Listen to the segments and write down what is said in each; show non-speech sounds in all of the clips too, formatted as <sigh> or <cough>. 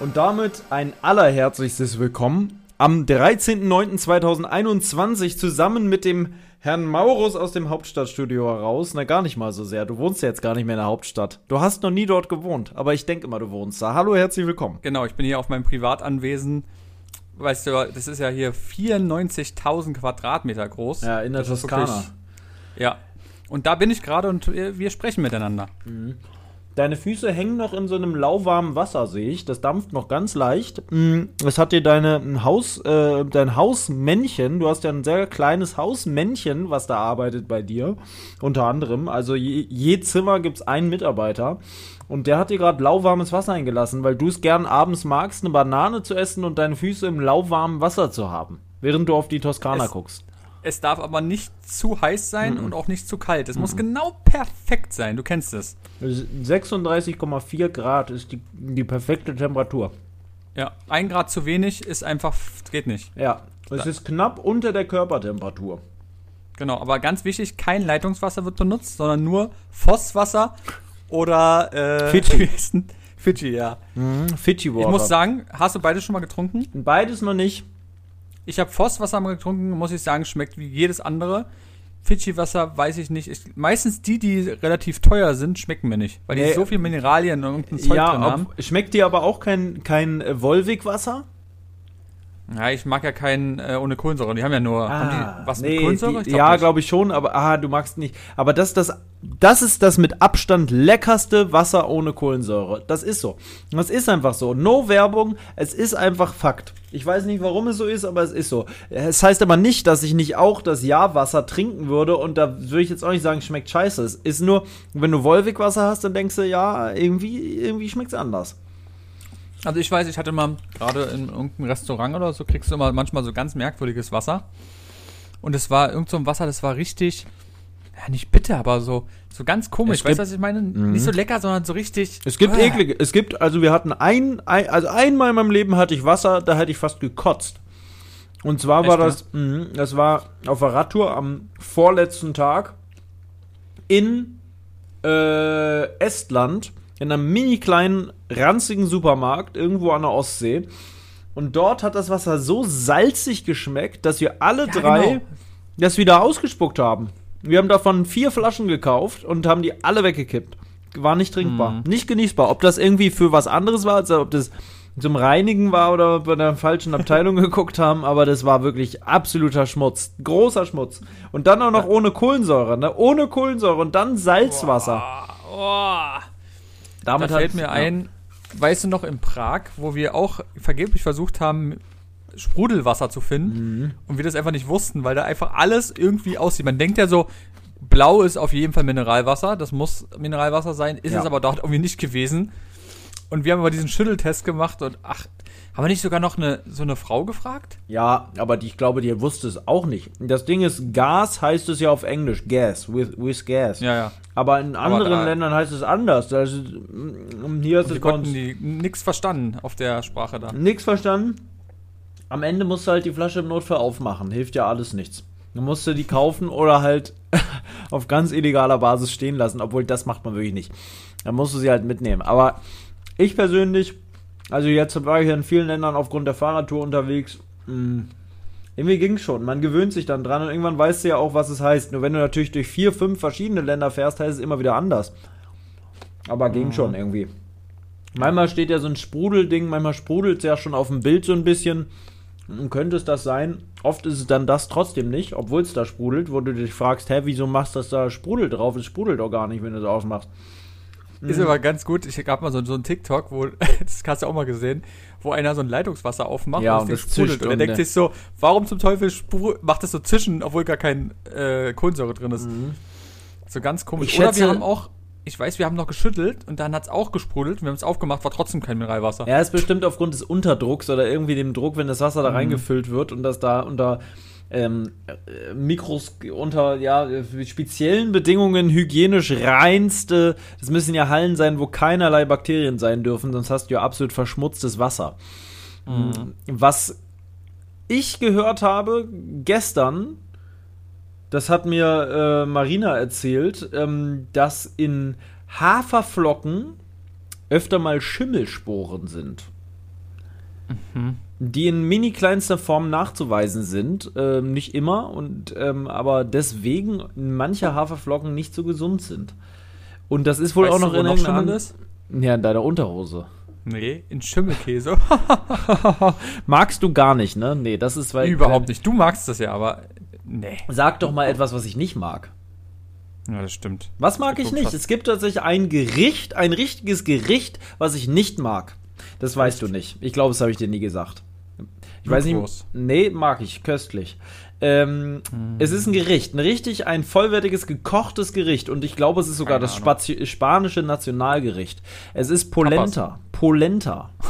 Und damit ein allerherzlichstes Willkommen am 13.09.2021 zusammen mit dem Herrn Maurus aus dem Hauptstadtstudio heraus. Na, gar nicht mal so sehr. Du wohnst ja jetzt gar nicht mehr in der Hauptstadt. Du hast noch nie dort gewohnt, aber ich denke immer, du wohnst da. Hallo, herzlich willkommen. Genau, ich bin hier auf meinem Privatanwesen. Weißt du, das ist ja hier 94.000 Quadratmeter groß. Ja, in der Das Toskana. wirklich- Ja. Und da bin ich gerade und wir wir sprechen miteinander. Deine Füße hängen noch in so einem lauwarmen Wasser, sehe ich. Das dampft noch ganz leicht. Mm, Es hat dir deine ein Haus, äh, dein Hausmännchen, du hast ja ein sehr kleines Hausmännchen, was da arbeitet bei dir, unter anderem. Also je, je Zimmer gibt's einen Mitarbeiter. Und der hat dir gerade lauwarmes Wasser eingelassen, weil du es gern abends magst, eine Banane zu essen und deine Füße im lauwarmen Wasser zu haben. Während du auf die Toskana Es- guckst. Es darf aber nicht zu heiß sein und auch nicht zu kalt. Es muss genau perfekt sein. Du kennst es. 36,4 Grad ist die, die perfekte Temperatur. Ja. Ein Grad zu wenig ist einfach, geht nicht. Ja, es ist knapp unter der Körpertemperatur. Genau. Aber ganz wichtig, kein Leitungswasser wird benutzt, sondern nur Fosswasser oder, äh, Fidschi. Fidschi, ja. Fidschi Water. Ich muss sagen, hast du beides schon mal getrunken? Beides noch nicht. Ich habe Vosswasser mal getrunken, muss ich sagen, schmeckt wie jedes andere. Fidschi-Wasser weiß ich nicht. Ich, meistens die, die relativ teuer sind, schmecken mir nicht. Weil die Nee. so viel Mineralien und irgendein Zeug drin Ja, haben. ob, schmeckt dir aber auch kein, kein äh, Volvic-Wasser? Ja, ich mag ja keinen äh, ohne Kohlensäure. Die haben ja nur. haben die was mit Ah, nee, Kohlensäure? Die, Ich ja, glaube ich schon, aber ah, du magst nicht. Aber das, das, das ist das mit Abstand leckerste Wasser ohne Kohlensäure. Das ist so. Das ist einfach so. No Werbung, es ist einfach Fakt. Ich weiß nicht, warum es so ist, aber es ist so. Es heißt aber nicht, dass ich nicht auch das Ja-Wasser trinken würde und da würde ich jetzt auch nicht sagen, schmeckt scheiße. Es ist nur, wenn du Volvic-Wasser hast, dann denkst du, ja, irgendwie, irgendwie schmeckt es anders. Also ich weiß, ich hatte mal gerade in irgendeinem Restaurant oder so, kriegst du immer manchmal so ganz merkwürdiges Wasser. Und es war irgend so ein Wasser, das war richtig, ja nicht bitter, aber so, so ganz komisch. Es weißt du, was ich meine? Nicht so lecker, sondern so richtig. Es gibt Ah. eklige, es gibt, also wir hatten ein, ein, also einmal in meinem Leben hatte ich Wasser, da hätte ich fast gekotzt. Und zwar war Echt, das, mh, das war auf der Radtour am vorletzten Tag in äh, Estland, in einem mini kleinen, ranzigen Supermarkt, irgendwo an der Ostsee. Und dort hat das Wasser so salzig geschmeckt, dass wir alle Ja, drei genau. das wieder ausgespuckt haben. Wir haben davon vier Flaschen gekauft und haben die alle weggekippt. War nicht trinkbar. Mhm. Nicht genießbar. Ob das irgendwie für was anderes war, also ob das zum Reinigen war oder ob wir in der falschen Abteilung <laughs> geguckt haben, aber das war wirklich absoluter Schmutz. Großer Schmutz. Und dann auch noch ohne Kohlensäure, ne? Ohne Kohlensäure und dann Salzwasser. Oh. Damit da fällt mir ja. ein, weißt du noch in Prag, wo wir auch vergeblich versucht haben, Sprudelwasser zu finden Mhm. und wir das einfach nicht wussten, weil da einfach alles irgendwie aussieht. Man denkt ja so, blau ist auf jeden Fall Mineralwasser, das muss Mineralwasser sein, ist Ja. es aber dort irgendwie nicht gewesen. Und wir haben aber diesen Schütteltest gemacht und ach, haben wir nicht sogar noch eine, so eine Frau gefragt? Ja, aber die, ich glaube, die wusste es auch nicht. Das Ding ist, Gas heißt es ja auf Englisch. Gas, with, with gas. Ja, ja. Aber in anderen da- Ländern heißt es anders. Mm, hier ist die es konnten die nix verstanden auf der Sprache da. nix verstanden. Am Ende musst du halt die Flasche im Notfall aufmachen. Hilft ja alles nichts. Dann musst du die kaufen oder halt <laughs> auf ganz illegaler Basis stehen lassen. Obwohl, das macht man wirklich nicht. Dann musst du sie halt mitnehmen. Aber ich persönlich, also jetzt war ich ja in vielen Ländern aufgrund der Fahrradtour unterwegs. Mh, irgendwie ging's schon. Man gewöhnt sich dann dran und irgendwann weißt du ja auch, was es heißt. Nur wenn du natürlich durch vier, fünf verschiedene Länder fährst, heißt es immer wieder anders. Aber ging schon irgendwie. Manchmal steht ja so ein Sprudelding, manchmal sprudelt es ja schon auf dem Bild so ein bisschen. Und könnte es das sein? Oft ist es dann das trotzdem nicht, obwohl es da sprudelt, wo du dich fragst, hä, wieso machst du das da Sprudel drauf? Es sprudelt doch gar nicht, wenn du es ausmachst. Ist aber ganz gut. Ich gab mal so, so einen TikTok, wo, <laughs> das hast du auch mal gesehen, wo einer so ein Leitungswasser aufmacht Ja, und und das Ding sprudelt. Und er und denkt sich so, warum zum Teufel macht das so zischen, obwohl gar kein äh, Kohlensäure drin ist. So ganz komisch. Mhm. Ich Oder wir haben auch, ich weiß, wir haben noch geschüttelt und dann hat's auch gesprudelt. Wir haben es aufgemacht, war trotzdem kein Mineralwasser. Ja, ist bestimmt aufgrund des Unterdrucks oder irgendwie dem Druck, wenn das Wasser da reingefüllt wird und das da unter ähm, äh, Mikros unter ja speziellen Bedingungen hygienisch reinste. Das müssen ja Hallen sein, wo keinerlei Bakterien sein dürfen, sonst hast du ja absolut verschmutztes Wasser. Was ich gehört habe gestern, das hat mir äh, Marina erzählt, ähm, dass in Haferflocken öfter mal Schimmelsporen sind. Die in mini kleinster Form nachzuweisen sind. Ähm, nicht immer, und, ähm, aber deswegen manche Haferflocken nicht so gesund sind. Und das ist wohl Weißt auch du, noch wo in noch irgendeiner Schimmel ist? Ja, in deiner Unterhose. Nee, in Schimmelkäse. <laughs> Magst du gar nicht, ne? Nee, das ist weil. Überhaupt nicht. Du magst das ja, aber nee. Sag doch mal etwas, was ich nicht mag. Ja, das stimmt. Was mag ich nicht? Es gibt tatsächlich ein Gericht, ein richtiges Gericht, was ich nicht mag. Das weißt du nicht. Ich glaube, das habe ich dir nie gesagt. Ich weiß nicht. Nee, mag ich. Köstlich. Ähm, Es ist ein Gericht, ein richtig, ein vollwertiges gekochtes Gericht und ich glaube, es ist sogar Keine das. Spazi spanische Nationalgericht. Es ist Polenta. Polenta. <laughs>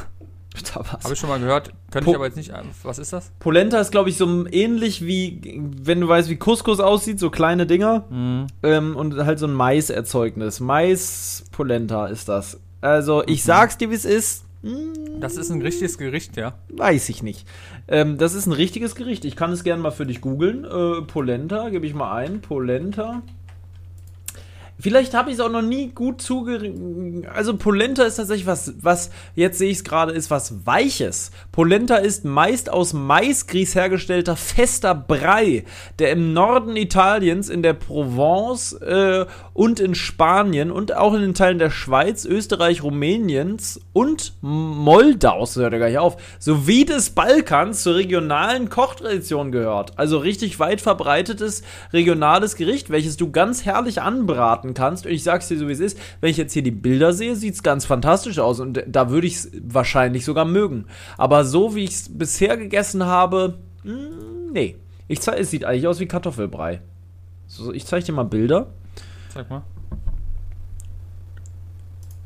Tapas. Habe ich schon mal gehört. Könnte Po- ich aber jetzt nicht. Was ist das? Polenta ist, glaube ich, so ähnlich wie, wenn du weißt, wie Couscous aussieht, so kleine Dinger. Ähm, und halt so ein Maiserzeugnis. Mais-Polenta ist das. Also, ich sag's dir, wie es ist. Das ist ein richtiges Gericht, ja. weiß ich nicht. Ähm, das ist ein richtiges Gericht. Ich kann es gerne mal für dich googeln. Äh, Polenta, gebe ich mal ein. Polenta. Vielleicht habe ich es auch noch nie gut zuge... Also Polenta ist tatsächlich was, was, jetzt sehe ich es gerade, ist was Weiches. Polenta ist meist aus Maisgrieß hergestellter fester Brei, der im Norden Italiens, in der Provence äh, und in Spanien und auch in den Teilen der Schweiz, Österreich, Rumäniens und Moldaus, hört gar nicht auf, sowie des Balkans zur regionalen Kochtradition gehört. Also richtig weit verbreitetes regionales Gericht, welches du ganz herrlich anbraten kannst. Und ich sag's dir so, wie es ist, wenn ich jetzt hier die Bilder sehe, sieht's ganz fantastisch aus und da würde ich es wahrscheinlich sogar mögen. Aber so wie ich es bisher gegessen habe, mh, nee. Ich zeig, es sieht eigentlich aus wie Kartoffelbrei. So, ich zeige dir mal Bilder. Sag mal.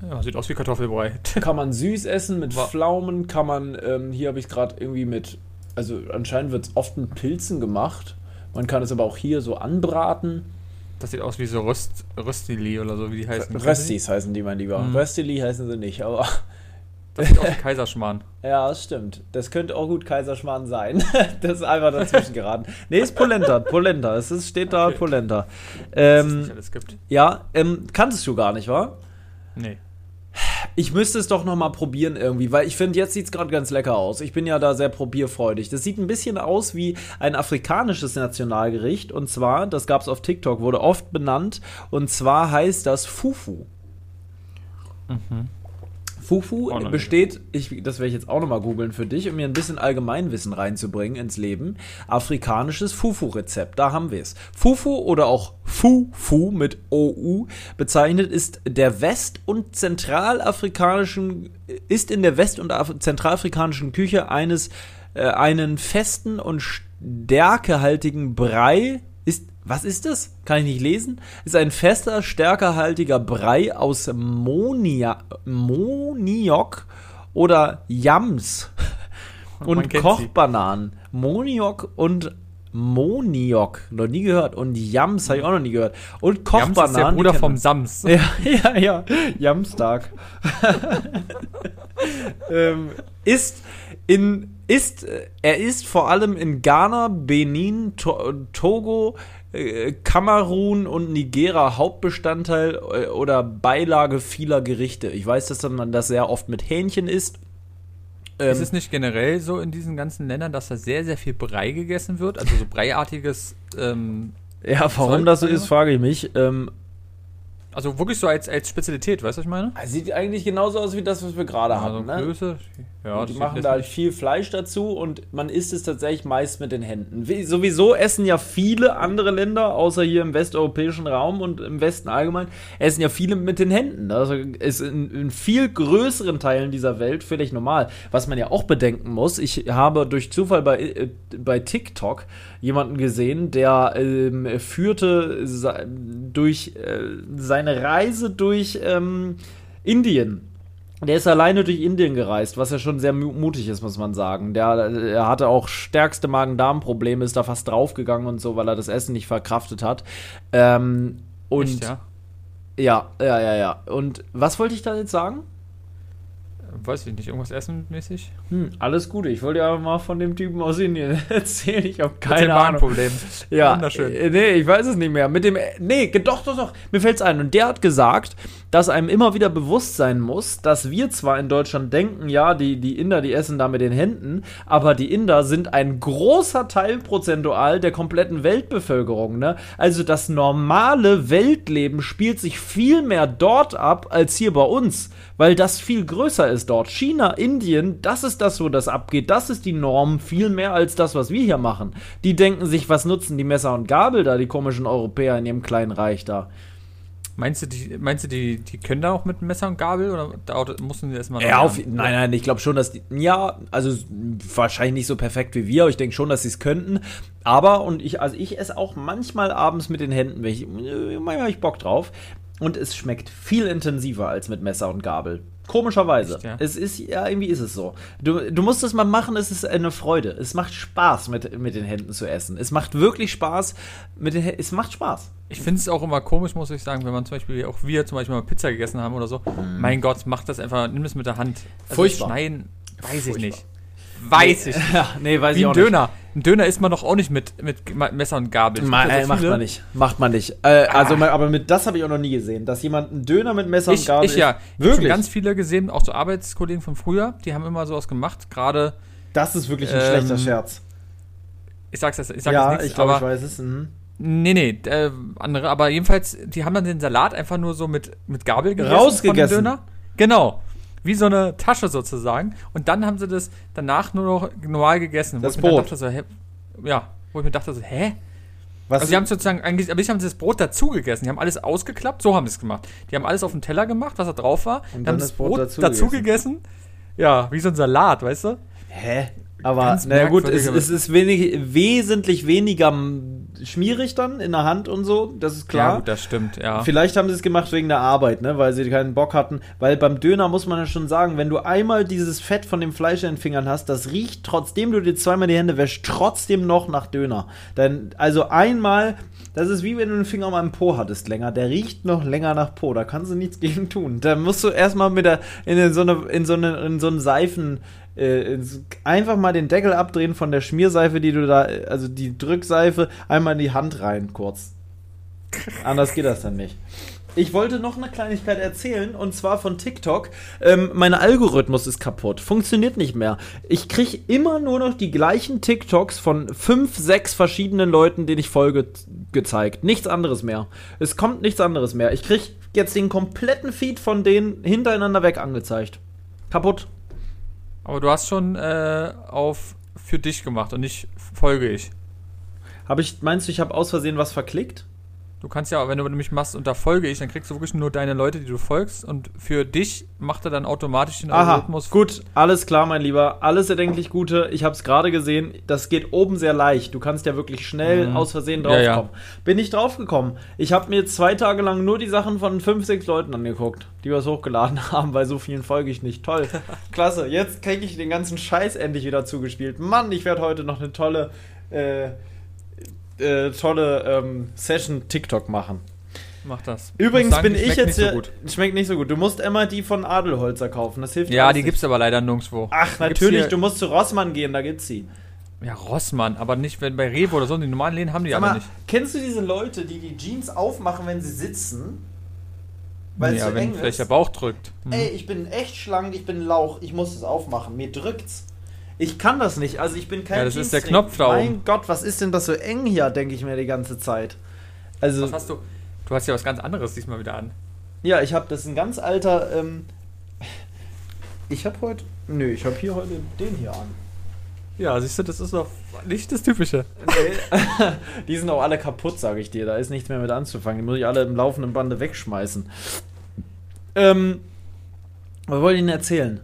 Ja, sieht aus wie Kartoffelbrei. <laughs> Kann man süß essen mit Pflaumen, kann man, ähm, hier habe ich gerade irgendwie mit, also anscheinend wird es oft mit Pilzen gemacht. Man kann es aber auch hier so anbraten. Das sieht aus wie so Röst, Röstili oder so, wie die heißen. Röstis heißen die, mein Lieber. Mhm. Röstili heißen sie nicht, aber Das sieht aus wie <laughs> Kaiserschmarrn. ja, das stimmt. Das könnte auch gut Kaiserschmarrn sein. <laughs> das ist einfach dazwischen geraten. Nee, ist Polenta, Polenta. Es ist, steht da Okay. Polenta. Was es nicht Ähm, alles gibt. ja, ähm, kanntest du gar nicht, wa? Nee. Ich müsste es doch noch mal probieren irgendwie, weil ich finde, jetzt sieht es gerade ganz lecker aus. Ich bin ja da sehr probierfreudig. Das sieht ein bisschen aus wie ein afrikanisches Nationalgericht. Und zwar, das gab es auf TikTok, wurde oft benannt. Und zwar heißt das Fufu. Fufu Oh, besteht, ich, das werde ich jetzt auch noch mal googeln für dich, um mir ein bisschen Allgemeinwissen reinzubringen ins Leben. Afrikanisches Fufu-Rezept, da haben wir es. Fufu oder auch Fufu mit OU bezeichnet ist der west- und zentralafrikanischen, ist in der west- und af- zentralafrikanischen Küche eines, äh, einen festen und stärkehaltigen Brei ist, was ist das? Kann ich nicht lesen? Ist ein fester, stärkerhaltiger Brei aus Monia, Moniok oder Yams und sie. Kochbananen. Moniok und Moniok, noch nie gehört. Und Yams habe ich auch noch nie gehört. Und Kochbananen. ist der Bruder vom. Sams. <laughs> Ja, ja, ja. Jamstag. <laughs> ähm, ist in ist äh, er ist vor allem in Ghana, Benin, to Togo, äh, Kamerun und Nigeria Hauptbestandteil äh, oder Beilage vieler Gerichte. Ich weiß, dass man das sehr oft mit Hähnchen isst. Ähm, Ist es nicht generell so in diesen ganzen Ländern, dass da sehr, sehr viel Brei gegessen wird? Also so breiartiges, ähm, Ja, warum Zeug, das so ist, frage ich mich. Ähm, Also wirklich so als, als Spezialität, weißt du, was ich meine? Sieht eigentlich genauso aus wie das, was wir gerade Also haben. Ne? Größe. Ja, die das machen da halt viel Fleisch dazu und man isst es tatsächlich meist mit den Händen. Wie, sowieso essen ja viele andere Länder, außer hier im westeuropäischen Raum und im Westen allgemein, essen ja viele mit den Händen. Also ist in, in viel größeren Teilen dieser Welt völlig normal. Was man ja auch bedenken muss, ich habe durch Zufall bei, äh, bei TikTok jemanden gesehen, der ähm, führte durch äh, seine Reise durch ähm, Indien. Der ist alleine durch Indien gereist, was ja schon sehr mu- mutig ist, muss man sagen. Der, er hatte auch stärkste Magen-Darm-Probleme, ist da fast draufgegangen und so, weil er das Essen nicht verkraftet hat. Ähm, und Echt, ja? ja, ja, ja, ja. Und was wollte ich da jetzt sagen? Weiß ich nicht, irgendwas essen mäßig? Hm, alles Gute. Ich wollte ja mal von dem Typen aus Indien <laughs> erzählen. Ich habe Erzähl keine ein Ahnung. Problem. <laughs> Ja, Wunderschön. äh, nee, ich weiß es nicht mehr. Mit dem, nee, doch, doch, doch, mir fällt's ein. Und der hat gesagt, dass einem immer wieder bewusst sein muss, dass wir zwar in Deutschland denken, ja, die, die Inder, die essen da mit den Händen, aber die Inder sind ein großer Teil prozentual der kompletten Weltbevölkerung, ne? Also das normale Weltleben spielt sich viel mehr dort ab als hier bei uns, weil das viel größer ist dort. China, Indien, das ist das, wo das abgeht. Das ist die Norm viel mehr als das, was wir hier machen. Die denken sich, was nutzen die Messer und Gabel da, die komischen Europäer in ihrem kleinen Reich da. Meinst du, die, meinst du die, die können da auch mit Messer und Gabel oder da mussten die erstmal Ja, auf, nein, nein, ich glaube schon, dass die, ja, also wahrscheinlich nicht so perfekt wie wir, aber ich denke schon, dass sie es könnten. Aber, und ich, also ich esse auch manchmal abends mit den Händen, wenn ich, manchmal habe ich Bock drauf. Und es schmeckt viel intensiver als mit Messer und Gabel. Komischerweise. Echt, ja? Es ist, ja, irgendwie ist es so. Du, du musst es mal machen, es ist eine Freude. Es macht Spaß, mit, mit den Händen zu essen. Es macht wirklich Spaß, mit den es macht Spaß. Ich finde es auch immer komisch, muss ich sagen, wenn man zum Beispiel, auch wir zum Beispiel mal Pizza gegessen haben oder so. Mein Gott, mach das einfach, nimm das mit der Hand. Also Mhm. Furchtbar. Schneiden, weiß ich Furchtbar. nicht. Weiß ich. <laughs> Ja, nee, weiß Wie ich ein auch nicht. Ein Döner isst man doch auch nicht mit, mit Messer und Gabel. Ma, gibt ja äh, so macht man nicht. Macht man nicht. Äh, also, mal- aber mit das habe ich auch noch nie gesehen, dass jemand einen Döner mit Messer und Ich, Gabel ich ja. isst. Ich habe schon Wirklich. ganz viele gesehen, auch so Arbeitskollegen von früher, die haben immer sowas gemacht. Gerade, das ist wirklich ein Ähm, schlechter Scherz. ich sag's jetzt, ich sag Ja, nichts, ich glaube, aber ich weiß es. Mhm. Nee, nee, äh, andere, aber jedenfalls, die haben dann den Salat einfach nur so mit, mit Gabel gegessen. Rausgegessen. Von dem Döner. Genau. Wie so eine Tasche sozusagen. Und dann haben sie das danach nur noch normal gegessen. Das wo ich mir dann Brot. dachte so, hä? Ja, wo ich mir dachte so, hä? Was Also die haben sozusagen eigentlich, aber ich haben sie das Brot dazu gegessen. Die haben alles ausgeklappt, so haben sie es gemacht. Die haben alles auf den Teller gemacht, was da drauf war. Und die dann haben das Brot dazu dazu gegessen. Ja, wie so ein Salat, weißt du? Hä? Aber naja gut, es, es ist wenig, wesentlich weniger schmierig dann in der Hand und so, das ist klar. Ja, gut, das stimmt, ja. Vielleicht haben sie es gemacht wegen der Arbeit, ne? weil sie keinen Bock hatten. Weil beim Döner muss man ja schon sagen, wenn du einmal dieses Fett von dem Fleisch in den Fingern hast, das riecht, trotzdem du dir zweimal die Hände wäschst, trotzdem noch nach Döner. Denn, also einmal, das ist wie wenn du den Finger mal im Po hattest länger. Der riecht noch länger nach Po. Da kannst du nichts gegen tun. Da musst du erstmal mit der, in so eine, in so eine, in so einen Seifen, äh, einfach mal den Deckel abdrehen von der Schmierseife, die du da, also die Drückseife, einmal in die Hand rein, kurz. Anders geht das dann nicht. Ich wollte noch eine Kleinigkeit erzählen und zwar von TikTok. Ähm, mein Algorithmus ist kaputt, funktioniert nicht mehr. Ich kriege immer nur noch die gleichen TikToks von fünf, sechs verschiedenen Leuten, denen ich folge, gezeigt. Nichts anderes mehr. Es kommt nichts anderes mehr. Ich kriege jetzt den kompletten Feed von denen hintereinander weg angezeigt. Kaputt. Aber du hast schon äh, auf für dich gemacht und nicht folge ich. Habe ich, meinst du, ich habe aus Versehen was verklickt? Du kannst ja, wenn du nämlich machst und da folge ich, dann kriegst du wirklich nur deine Leute, die du folgst und für dich macht er dann automatisch den Aha, Algorithmus. gut, alles klar, mein Lieber. Alles erdenklich Gute. Ich habe es gerade gesehen. Das geht oben sehr leicht. Du kannst ja wirklich schnell Mhm. aus Versehen Ja, ja. draufkommen. Bin ich draufgekommen. Ich habe mir zwei Tage lang nur die Sachen von fünf, sechs Leuten angeguckt, die was hochgeladen <laughs> haben, weil so vielen folge ich nicht. Toll. <laughs> Klasse. Jetzt kriege ich den ganzen Scheiß endlich wieder zugespielt. Mann, ich werde heute noch eine tolle, äh, äh, tolle ähm, Session TikTok machen. Mach das. Übrigens sagen, bin ich jetzt hier. so. Schmeckt nicht so gut. Du musst immer die von Adelholzer kaufen. Das hilft Ja, die nicht. gibt's aber leider nirgendwo. Ach, Da natürlich, du musst zu Rossmann gehen, da gibt's sie. Ja, Rossmann, aber nicht wenn bei Rewe oder so. Die normalen Läden haben die mal, nicht. kennst du diese Leute, die die Jeans aufmachen, wenn sie sitzen? Weil es ja, so wenn eng vielleicht ist? der Bauch drückt. Hm. Ey, ich bin echt schlank, ich bin Lauch, ich muss es aufmachen. Mir drückt's. Ich kann das nicht, also ich bin kein Ja, das ist der. Knopf da Mein. Gott, was ist denn das so eng hier, denke ich mir die ganze Zeit. Also, Was hast du? Du hast ja was ganz anderes diesmal wieder an. Ja, ich habe, das ist ein ganz alter, ähm, ich habe heute, nö, ich habe hier heute den hier an. Ja, siehst du, das ist doch nicht das Typische. Nee. <laughs> die sind auch alle kaputt, sage ich dir. Da ist nichts mehr mit anzufangen. Die muss ich alle im laufenden Bande wegschmeißen. Ähm, was wollte ich Ihnen erzählen?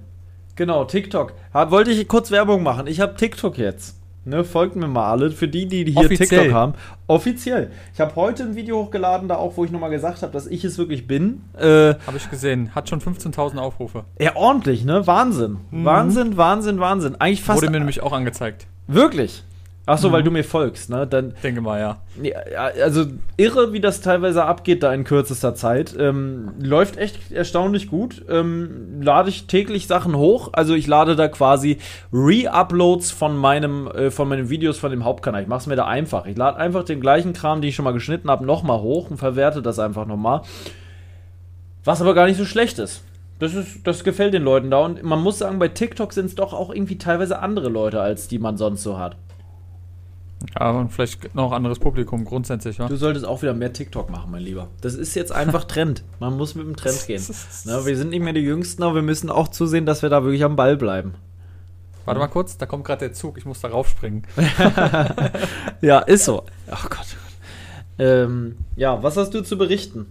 Genau, TikTok. Ha, wollte ich kurz Werbung machen. Ich habe TikTok jetzt. Ne, folgt mir mal alle. Für die, die hier Offiziell. TikTok haben. Offiziell. Ich habe heute ein Video hochgeladen, da auch, wo ich nochmal gesagt habe, dass ich es wirklich bin. Äh, Habe ich gesehen. Hat schon 15.000 Aufrufe. ja, ordentlich, ne? Wahnsinn. Wahnsinn, Wahnsinn, Wahnsinn. Eigentlich fast. Wurde mir nämlich auch angezeigt. wirklich? Ach so, Mhm. weil du mir folgst, ne? Dann, Denke mal, ja. Also irre, wie das teilweise abgeht da in kürzester Zeit. Ähm, läuft echt erstaunlich gut. Ähm, lade ich täglich Sachen hoch. Also ich lade da quasi Re-Uploads von meinem, äh, von meinen Videos von dem Hauptkanal. Ich mache es mir da einfach. Ich lade einfach den gleichen Kram, den ich schon mal geschnitten habe, nochmal hoch und verwerte das einfach nochmal. Was aber gar nicht so schlecht ist. Das, ist, das gefällt den Leuten da. Und man muss sagen, bei TikTok sind es doch auch irgendwie teilweise andere Leute, als die man sonst so hat. Ja, und vielleicht noch anderes Publikum grundsätzlich, wa? Du solltest auch wieder mehr TikTok machen, mein Lieber. Das ist jetzt einfach Trend. Man muss mit dem Trend gehen. <laughs> Ne, wir sind nicht mehr die Jüngsten, aber wir müssen auch zusehen, dass wir da wirklich am Ball bleiben. Warte mal kurz, da kommt gerade der Zug. Ich muss da raufspringen. <laughs> Ja, ist so. Ach Gott. Ähm, ja, was hast du zu berichten?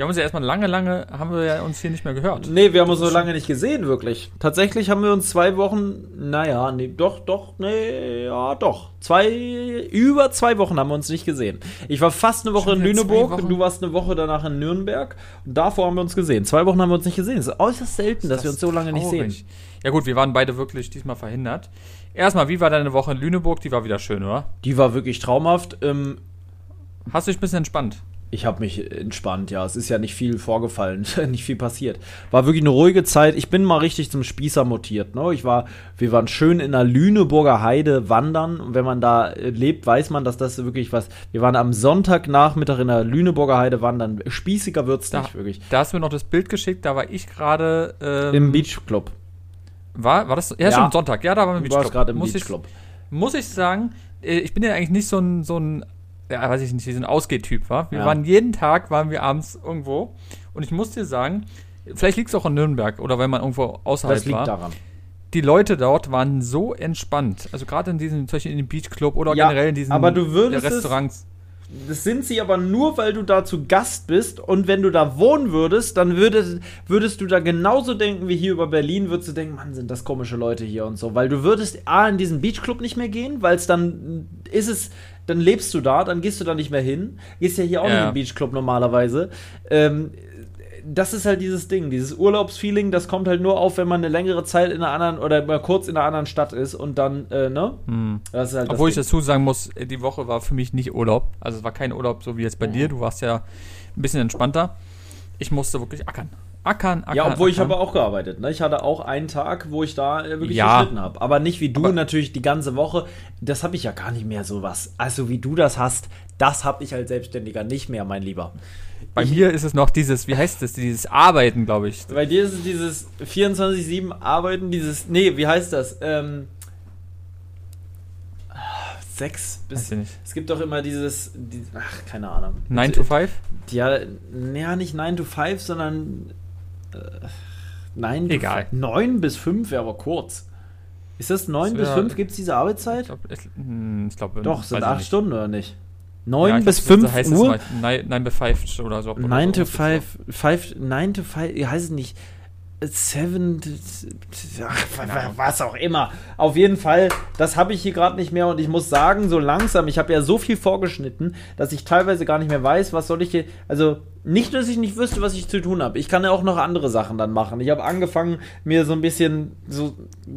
Wir haben uns ja erstmal lange, lange, haben wir ja uns hier nicht mehr gehört. Nee, wir haben uns so lange nicht gesehen, wirklich. Tatsächlich haben wir uns zwei Wochen, naja, nee, doch, doch, nee, ja, doch. Zwei, über zwei Wochen haben wir uns nicht gesehen. Ich war fast eine Woche in Lüneburg und du warst eine Woche danach in Nürnberg. Und davor haben wir uns gesehen. Zwei Wochen haben wir uns nicht gesehen. Es ist äußerst selten, dass wir uns so lange nicht sehen. traurig. Ja gut, wir waren beide wirklich diesmal verhindert. Erstmal, wie war deine Woche in Lüneburg? Die war wieder schön, oder? Die war wirklich traumhaft. Ähm, Hast du dich ein bisschen entspannt? Ich habe mich entspannt, ja. Es ist ja nicht viel vorgefallen, <laughs> nicht viel passiert. War wirklich eine ruhige Zeit. Ich bin mal richtig zum Spießer mutiert. Ne? Ich war, wir waren schön in der Lüneburger Heide wandern. Und wenn man da äh, lebt, weiß man, dass das wirklich was. Wir waren am Sonntagnachmittag in der Lüneburger Heide wandern. Spießiger wird's Da, nicht wirklich. da hast du mir noch das Bild geschickt, da war ich gerade. Ähm, Im Beachclub. War, war das? Ja, Ja. stimmt, Sonntag. Ja, da waren wir im Du warst Beachclub. gerade im muss Beachclub. Ich, muss ich sagen, äh, ich bin ja eigentlich nicht so ein, so ein ja, weiß ich nicht, so ein Ausgehtyp, war. Wir Ja. waren jeden Tag, waren wir abends irgendwo. Und ich muss dir sagen, vielleicht liegt es auch in Nürnberg oder wenn man irgendwo außerhalb Das liegt war. daran. Die Leute dort waren so entspannt. Also gerade in diesem, zum Beispiel in dem Beachclub oder Ja, generell in diesen aber du würdest es- Restaurants. Das sind sie aber nur, weil du da zu Gast bist und wenn du da wohnen würdest, dann würdest, würdest du da genauso denken wie hier über Berlin, würdest du denken, Mann, sind das komische Leute hier und so, weil du würdest A, in diesen Beachclub nicht mehr gehen, weil es dann ist es, dann lebst du da, dann gehst du da nicht mehr hin, gehst ja hier auch Ja. nicht in den Beachclub normalerweise. Ähm, das ist halt dieses Ding, dieses Urlaubsfeeling, das kommt halt nur auf, wenn man eine längere Zeit in einer anderen oder mal kurz in einer anderen Stadt ist und dann, äh, ne? Ist halt Obwohl ich dazu sagen muss, die Woche war für mich nicht Urlaub. Also es war kein Urlaub, so wie jetzt bei Mhm. dir. Du warst ja ein bisschen entspannter. Ich musste wirklich ackern. Ackern, ackern. Ja, obwohl ich ackern. aber auch gearbeitet. Ne? Ich hatte auch einen Tag, wo ich da äh, wirklich Ja. geschnitten habe. Aber nicht wie du Aber- natürlich die ganze Woche. Das habe ich ja gar nicht mehr sowas. Also wie du das hast, das habe ich als Selbstständiger nicht mehr, mein Lieber. Bei mir ist es noch dieses, wie heißt das, dieses Arbeiten, glaube ich. Bei dir ist es dieses 24-7 Arbeiten, dieses, nee, wie heißt das? Ähm, sechs bis. Ich. Es gibt doch immer dieses, die, ach, keine Ahnung. 9 to 5? Ja, ja, nicht 9 to 5, sondern äh, 9 to Egal. 9 bis 5 wäre aber kurz. Ist das 9 Das bis wär- 5? Gibt es diese Arbeitszeit? glaube, ich, hm, ich glaub, Doch, sind weiß ich 8 nicht. Stunden oder nicht? Ja, 9 ich bis glaub, so 5 heißt es Uhr? mal. 9, 9 bis 5 oder so. oder 9 so. to 5, 5, 9 to 5, ja, heißt es nicht 7, ach, wa- was auch immer. Auf jeden Fall, das habe ich hier gerade nicht mehr und ich muss sagen, so langsam, ich habe ja so viel vorgeschnitten, dass ich teilweise gar nicht mehr weiß, was soll ich hier, also nicht, dass ich nicht wüsste, was ich zu tun habe. Ich kann ja auch noch andere Sachen dann machen. Ich habe angefangen, mir so ein bisschen so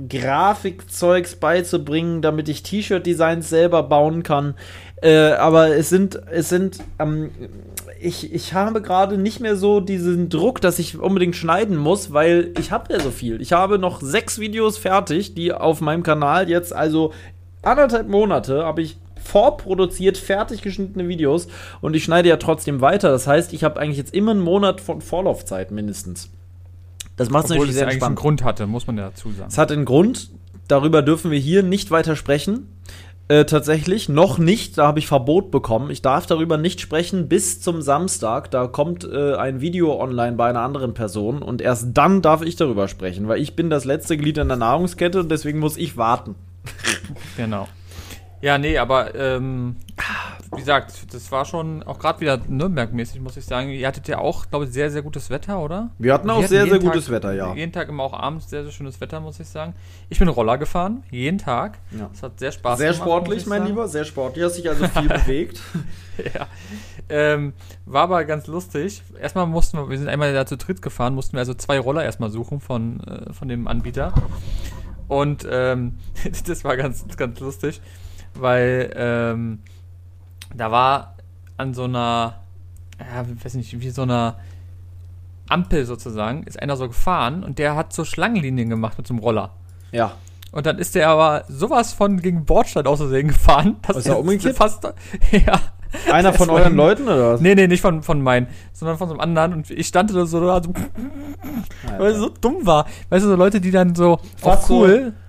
Grafikzeugs beizubringen, damit ich T-Shirt-Designs selber bauen kann. Äh, aber es sind, es sind, ähm, ich, ich habe gerade nicht mehr so diesen Druck, dass ich unbedingt schneiden muss, weil ich habe ja so viel. Ich habe noch sechs Videos fertig, die auf meinem Kanal jetzt, also anderthalb Monate, habe ich vorproduziert, fertig geschnittene Videos und ich schneide ja trotzdem weiter. Das heißt, ich habe eigentlich jetzt immer einen Monat von Vorlaufzeit mindestens. Das macht es natürlich sehr eigentlich einen. Grund hatte, muss man ja dazu sagen. Es hat einen Grund, darüber dürfen wir hier nicht weiter sprechen. Äh, tatsächlich noch nicht. Da habe ich Verbot bekommen. Ich darf darüber nicht sprechen bis zum Samstag. Da kommt äh, ein Video online bei einer anderen Person und erst dann darf ich darüber sprechen, weil ich bin das letzte Glied in der Nahrungskette und deswegen muss ich warten. Genau. Ja, nee, aber ähm, wie gesagt, das war schon auch gerade wieder Nürnberg-mäßig, muss ich sagen. Ihr hattet ja auch, glaube ich, sehr, sehr gutes Wetter, oder? Wir hatten auch Wir sehr, sehr gutes Tag, Wetter, ja. Jeden Tag immer auch abends sehr, sehr schönes Wetter, muss ich sagen. Ich bin Roller gefahren, jeden Tag. Ja. Das hat sehr Spaß Sehr gemacht. sportlich, muss ich mein. Lieber, sehr sportlich. Hast dich also <laughs> viel bewegt. ja. Ähm, war aber ganz lustig. Erstmal mussten wir, wir sind einmal da zu dritt gefahren, mussten wir also zwei Roller erstmal suchen von, äh, von dem Anbieter. Und ähm, <laughs> das war ganz, ganz lustig, weil ähm, da war an so einer, ja, weiß nicht, wie so einer Ampel sozusagen, ist einer so gefahren und der hat so Schlangenlinien gemacht mit so einem Roller. Ja. Und dann ist der aber sowas von gegen Bordstein aus Versehen gefahren. <laughs> dass Ist er umgekippt? Fast, <laughs> ja. Einer von euren Leuten oder was? Nee, nee, nicht von, von meinen, sondern von so einem anderen. Und ich stand da so, da so <laughs> weil es so dumm war. Weißt du, so Leute, die dann so Fast auf cool so,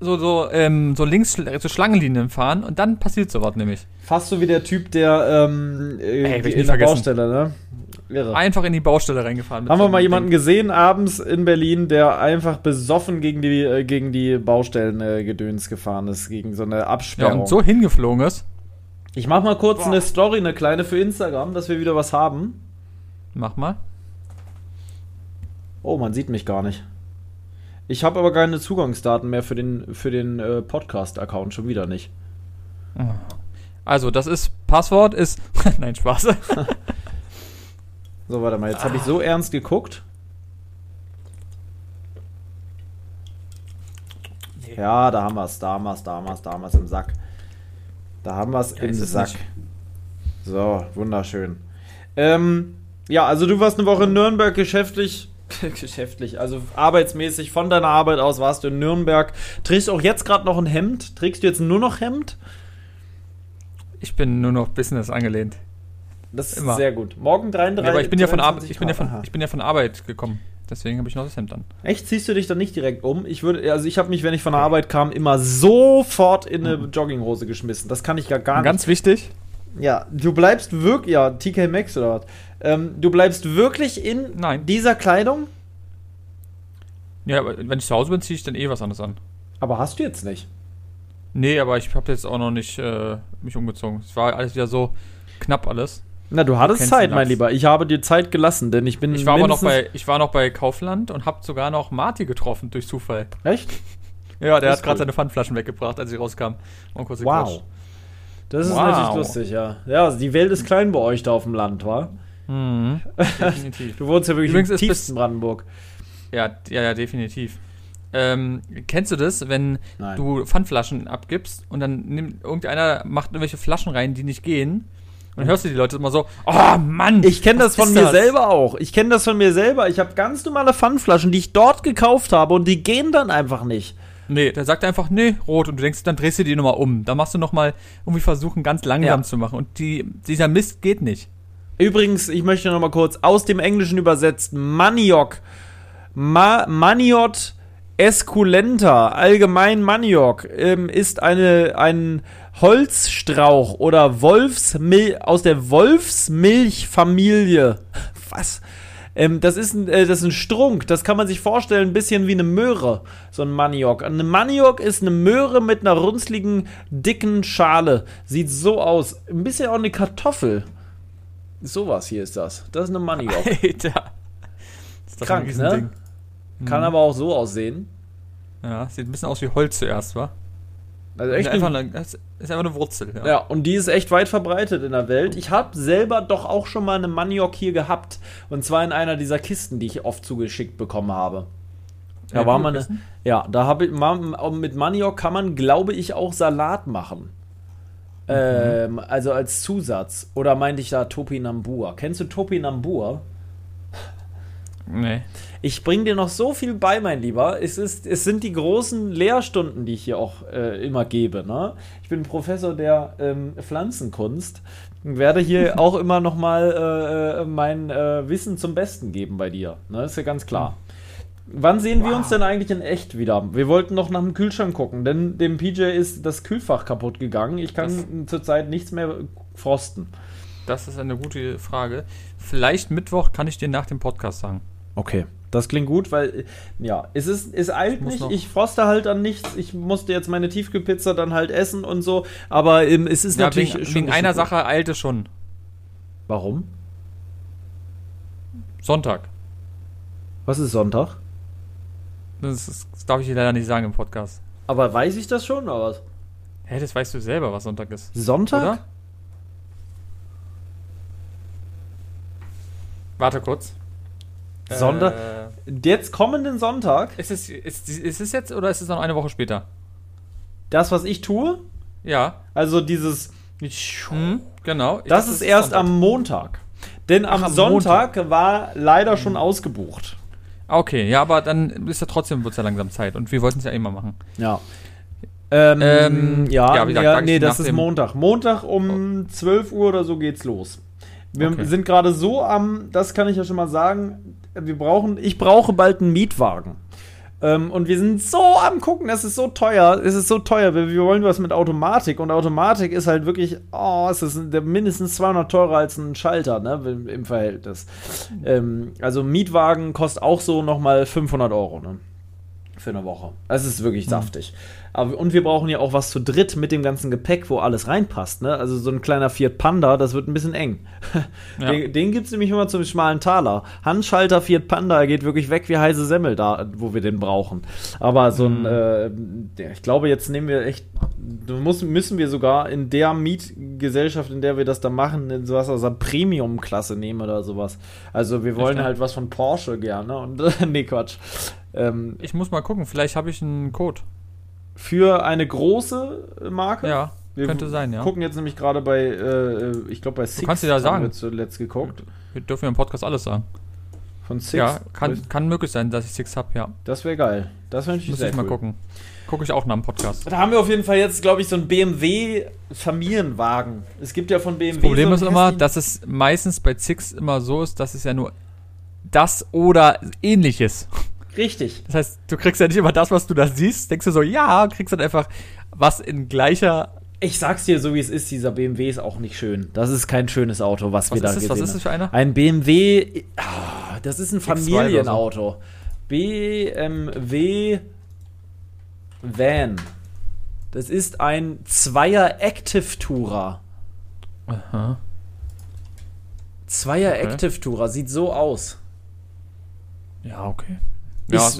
so, ähm, so links so Schlangenlinien fahren und dann passiert sowas nämlich. Fast so wie der Typ, der ähm, äh, Ey, in der. Baustelle, ne? Irre. Einfach in die Baustelle reingefahren. Haben so wir mal jemanden Ding. gesehen abends in Berlin, der einfach besoffen gegen die, äh, gegen die Baustellen äh, gedöns gefahren ist, gegen so eine Ja, Absperrung. und so hingeflogen ist. Ich mach mal kurz eine Story, eine kleine für Instagram, dass wir wieder was haben. Mach mal. Oh, man sieht mich gar nicht. Ich habe aber keine Zugangsdaten mehr für den, für den äh, Podcast-Account, schon wieder nicht. Also, das ist, Passwort ist, <laughs> nein, Spaß. <laughs> So, warte mal, jetzt habe ich so ernst geguckt. Ja, da haben wir es, da haben wir es, da haben wir es, da haben wir es im Sack. Da haben wir es Ja, im Sack. nicht. So, wunderschön. Ähm, ja, also du warst eine Woche in Nürnberg geschäftlich. <laughs> geschäftlich, also arbeitsmäßig von deiner Arbeit aus warst du in Nürnberg. Trägst du auch jetzt gerade noch ein Hemd? Trägst du jetzt nur noch Hemd? Ich bin nur noch Business angelehnt. Das ist Immer. sehr gut. Morgen 33. Ja, aber ich bin ja von Arbeit, 23 ich bin ja von, ich bin ja von Arbeit gekommen. Deswegen habe ich noch das Hemd an. Echt? Ziehst du dich dann nicht direkt um? Ich würde, also ich habe mich, wenn ich von der Arbeit kam, immer sofort in eine Jogginghose geschmissen. Das kann ich gar, gar Und nicht. ganz wichtig, Ja, du bleibst wirklich, ja, TK Maxx oder was? Ähm, du bleibst wirklich in Nein. dieser Kleidung? ja, aber wenn ich zu Hause bin, ziehe ich dann eh was anderes an. Aber hast du jetzt nicht. Nee, aber ich habe jetzt auch noch nicht äh, mich umgezogen. Es war alles wieder so knapp alles. Na, du hattest kennst Zeit, mein. Lieber. Ich habe dir Zeit gelassen, denn ich bin. Ich war aber noch bei, ich war noch bei Kaufland und habe sogar noch Marty getroffen durch Zufall. Echt? Ja, der Das hat gerade cool. seine Pfandflaschen weggebracht, als ich rauskam. Wow. gequatscht. Das ist Wow. natürlich lustig, ja. Ja, die Welt ist klein bei euch da auf dem Land, wa? Mhm, <laughs> definitiv. Du wohnst ja wirklich Übrigens im tiefsten Brandenburg. Ja, ja, ja, definitiv. Ähm, kennst du das, wenn Nein. du Pfandflaschen abgibst und dann nimmt irgendeiner macht irgendwelche Flaschen rein, die nicht gehen? Und dann hörst du die Leute immer so, oh Mann! Ich kenne das von mir selber auch. Ich kenne das von mir selber. Ich habe ganz normale Pfandflaschen, die ich dort gekauft habe und die gehen dann einfach nicht. Nee, der sagt einfach, nee, rot. Und du denkst, dann drehst du die nochmal um. Dann machst du nochmal irgendwie versuchen, ganz langsam Ja. zu machen. Und die, dieser Mist geht nicht. Übrigens, ich möchte noch mal kurz aus dem Englischen übersetzt Maniok. Ma Maniot esculenta, allgemein Maniok, ähm, ist eine, ein Holzstrauch oder Wolfsmil aus der Wolfsmilchfamilie. <laughs> Was? Ähm, das, ist ein, äh, das ist ein Strunk, das kann man sich vorstellen, ein bisschen wie eine Möhre, so ein Maniok. Eine Maniok ist eine Möhre mit einer runzligen, dicken Schale. Sieht so aus. Ein bisschen auch eine Kartoffel. Sowas hier ist das. Das ist eine Maniok. <laughs> Alter. Ist Krank, ein Riesending. Kann aber auch so aussehen. Ja, sieht ein bisschen aus wie Holz zuerst, wa? Also Ist echt einfach, eine, das ist einfach eine Wurzel. Ja. ja, und die ist echt weit verbreitet in der Welt. Ich habe selber doch auch schon mal eine Maniok hier gehabt. Und zwar in einer dieser Kisten, die ich oft zugeschickt bekommen habe. Da Ja, war mal eine, ja, da habe ich mit Maniok kann man, glaube ich, auch Salat machen. Ähm, also als Zusatz. Oder meinte ich da Topinambur? Kennst du Topinambur? Nee. Ich bring dir noch so viel bei, mein Lieber. Es, ist, es sind die großen Lehrstunden, die ich hier auch äh, immer gebe. Ne? Ich bin Professor der ähm, Pflanzenkunst und werde hier <laughs> auch immer noch mal äh, äh, mein äh, Wissen zum Besten geben bei dir. Ne? Ist ja ganz klar. Wann sehen wir Wow. uns denn eigentlich in echt wieder? Wir wollten noch nach dem Kühlschrank gucken, denn dem PJ ist das Kühlfach kaputt gegangen. Ich kann zurzeit nichts mehr frosten. Das ist eine gute Frage. Vielleicht Mittwoch kann ich dir nach dem Podcast sagen. Okay. Das klingt gut, weil, ja, es ist, es eilt nicht. Ich froste halt an nichts. Ich musste jetzt meine Tiefkühlpizza dann halt essen und so. Aber ähm, es ist Ja, natürlich. wegen, schon wegen einer gut. Sache eilte schon. Warum? Sonntag. Was ist Sonntag? Das, ist, das darf ich dir leider nicht sagen im Podcast. Aber weiß ich das schon, oder was? Hä, das weißt du selber, was Sonntag ist. Sonntag? Oder? Warte kurz. Sonntag? Äh, Jetzt kommenden Sonntag, ist, es, ist, ist es jetzt oder ist es noch eine Woche später? das, was ich tue, Ja. also dieses. Mhm, genau. Das dachte, ist erst Sonntag. am Montag. Denn am, Ach, am Sonntag war leider schon ausgebucht. Okay, ja, aber dann ist ja trotzdem wird's ja langsam Zeit und wir wollten es ja immer machen. Ja. Ähm, Ähm, ja, ja, gesagt, ja, nee, das ist Montag. Montag um 12 Uhr oder so geht's los. Wir Okay. sind gerade so am, das kann ich ja schon mal sagen, wir brauchen, ich brauche bald einen Mietwagen. Ähm, und wir sind so am gucken, es ist so teuer, es ist so teuer, wir, wir wollen was mit Automatik und Automatik ist halt wirklich, oh, es ist mindestens 200 teurer als ein Schalter, ne, im, im Verhältnis. Ähm, also Mietwagen kostet auch so nochmal 500 Euro, ne, für eine Woche. Es ist wirklich Mhm. saftig. Aber, und wir brauchen ja auch was zu dritt mit dem ganzen Gepäck, wo alles reinpasst, ne, also so ein kleiner Fiat Panda, das wird ein bisschen eng. <laughs> Ja. Den, den gibt es nämlich immer zum schmalen Taler. Handschalter Fiat Panda geht wirklich weg wie heiße Semmel da, wo wir den brauchen. Aber so ein, äh, der- ich glaube, jetzt nehmen wir echt, du musst, müssen wir sogar in der Mietgesellschaft, in der wir das da machen, in sowas aus der Premium-Klasse nehmen oder sowas. Also wir wollen halt was von Porsche gerne und <laughs> nee, Quatsch. Ähm, Ich muss mal gucken, vielleicht habe ich einen Code. für eine große Marke. Ja, Wir könnte sein, ja. gucken jetzt nämlich gerade bei, äh, ich glaube bei Six kannst dir da sagen. wir zuletzt geguckt. Wir dürfen ja im Podcast alles sagen. Von Six. Ja, kann, kann möglich sein, dass ich Six habe, ja. Das wäre geil. Das wäre natürlich Muss sehr ich mal cool. gucken. Gucke ich auch nach dem Podcast. Da haben wir auf jeden Fall jetzt, glaube ich, so einen BMW-Familienwagen. Es gibt ja von BMW. Das Problem so ist immer, dass es meistens bei Six immer so ist, dass es ja nur das oder ähnliches. Richtig. Das heißt, du kriegst ja nicht immer das, was du da siehst. Denkst du so, ja, kriegst dann einfach was in gleicher. Ich sag's dir so, wie es ist. Dieser BMW ist auch nicht schön. Das ist kein schönes Auto, was, Was wir da ist das? gesehen Was ist das für einer? haben. Ein BMW. ah, das ist ein X2 oder so. Familienauto. BMW Van. Das ist ein Zweier Active Tourer. Aha. Zweier Okay. Active Tourer. Sieht so aus. Ja, okay. Ja, Ist-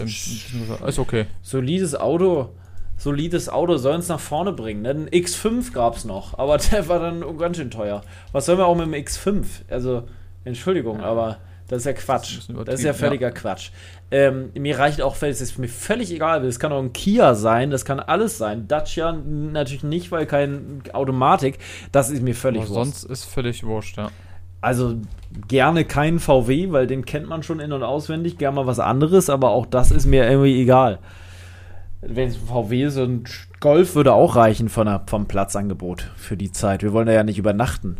ist, okay. Solides Auto. Solides Auto soll uns nach vorne bringen. Ne? Ein X5 gab's noch, aber <laughs> der war dann ganz schön teuer. Was sollen wir auch mit dem X5? Also, Entschuldigung, aber das ist ja Das ist Quatsch. Das ist ja völliger Quatsch. Ähm, mir reicht auch, es ist mir völlig egal. Das kann auch ein Kia sein, das kann alles sein. Dacia natürlich nicht, weil kein Automatik. Das ist mir völlig Aber wurscht. sonst ist völlig wurscht, ja. Also gerne keinen VW, weil den kennt man schon in- und auswendig. Gerne mal was anderes, aber auch das ist mir irgendwie egal. Wenn es VW ist, ein Golf würde auch reichen von der, vom Platzangebot für die Zeit. Wir wollen da ja nicht übernachten.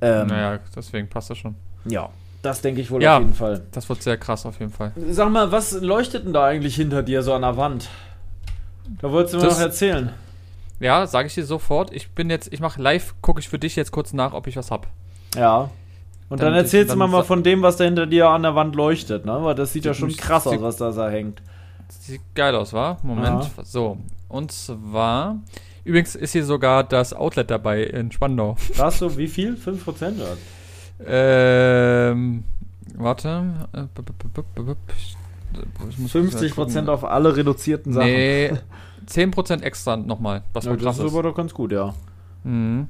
Ähm, naja, deswegen passt das schon. Ja, das denke ich wohl Ja. auf jeden Fall. Das wird sehr krass auf jeden Fall. Sag mal, was leuchtet denn da eigentlich hinter dir so an der Wand? Da wolltest du mir Das- noch erzählen. Ja, sage ich dir sofort. Ich bin jetzt, ich mache live, gucke ich für dich jetzt kurz nach, ob ich was hab. Ja. Und dann, Dann- erzählst du mal sa- von dem, was da hinter dir an der Wand leuchtet, ne? Weil das sieht ja schon krass aus, was da so hängt. Sieht geil aus, wa? Moment. Ja. So. Und zwar. Übrigens ist hier sogar das Outlet dabei in Spandau. <laughs> Was so, wie viel? 5% oder? Ähm. Warte. Äh, b- b- b- b- b- ich muss kurz 50% gucken. auf alle reduzierten Sachen. Nee. 10% extra nochmal, was Ja, das ist. aber doch ganz gut, ja. Mhm.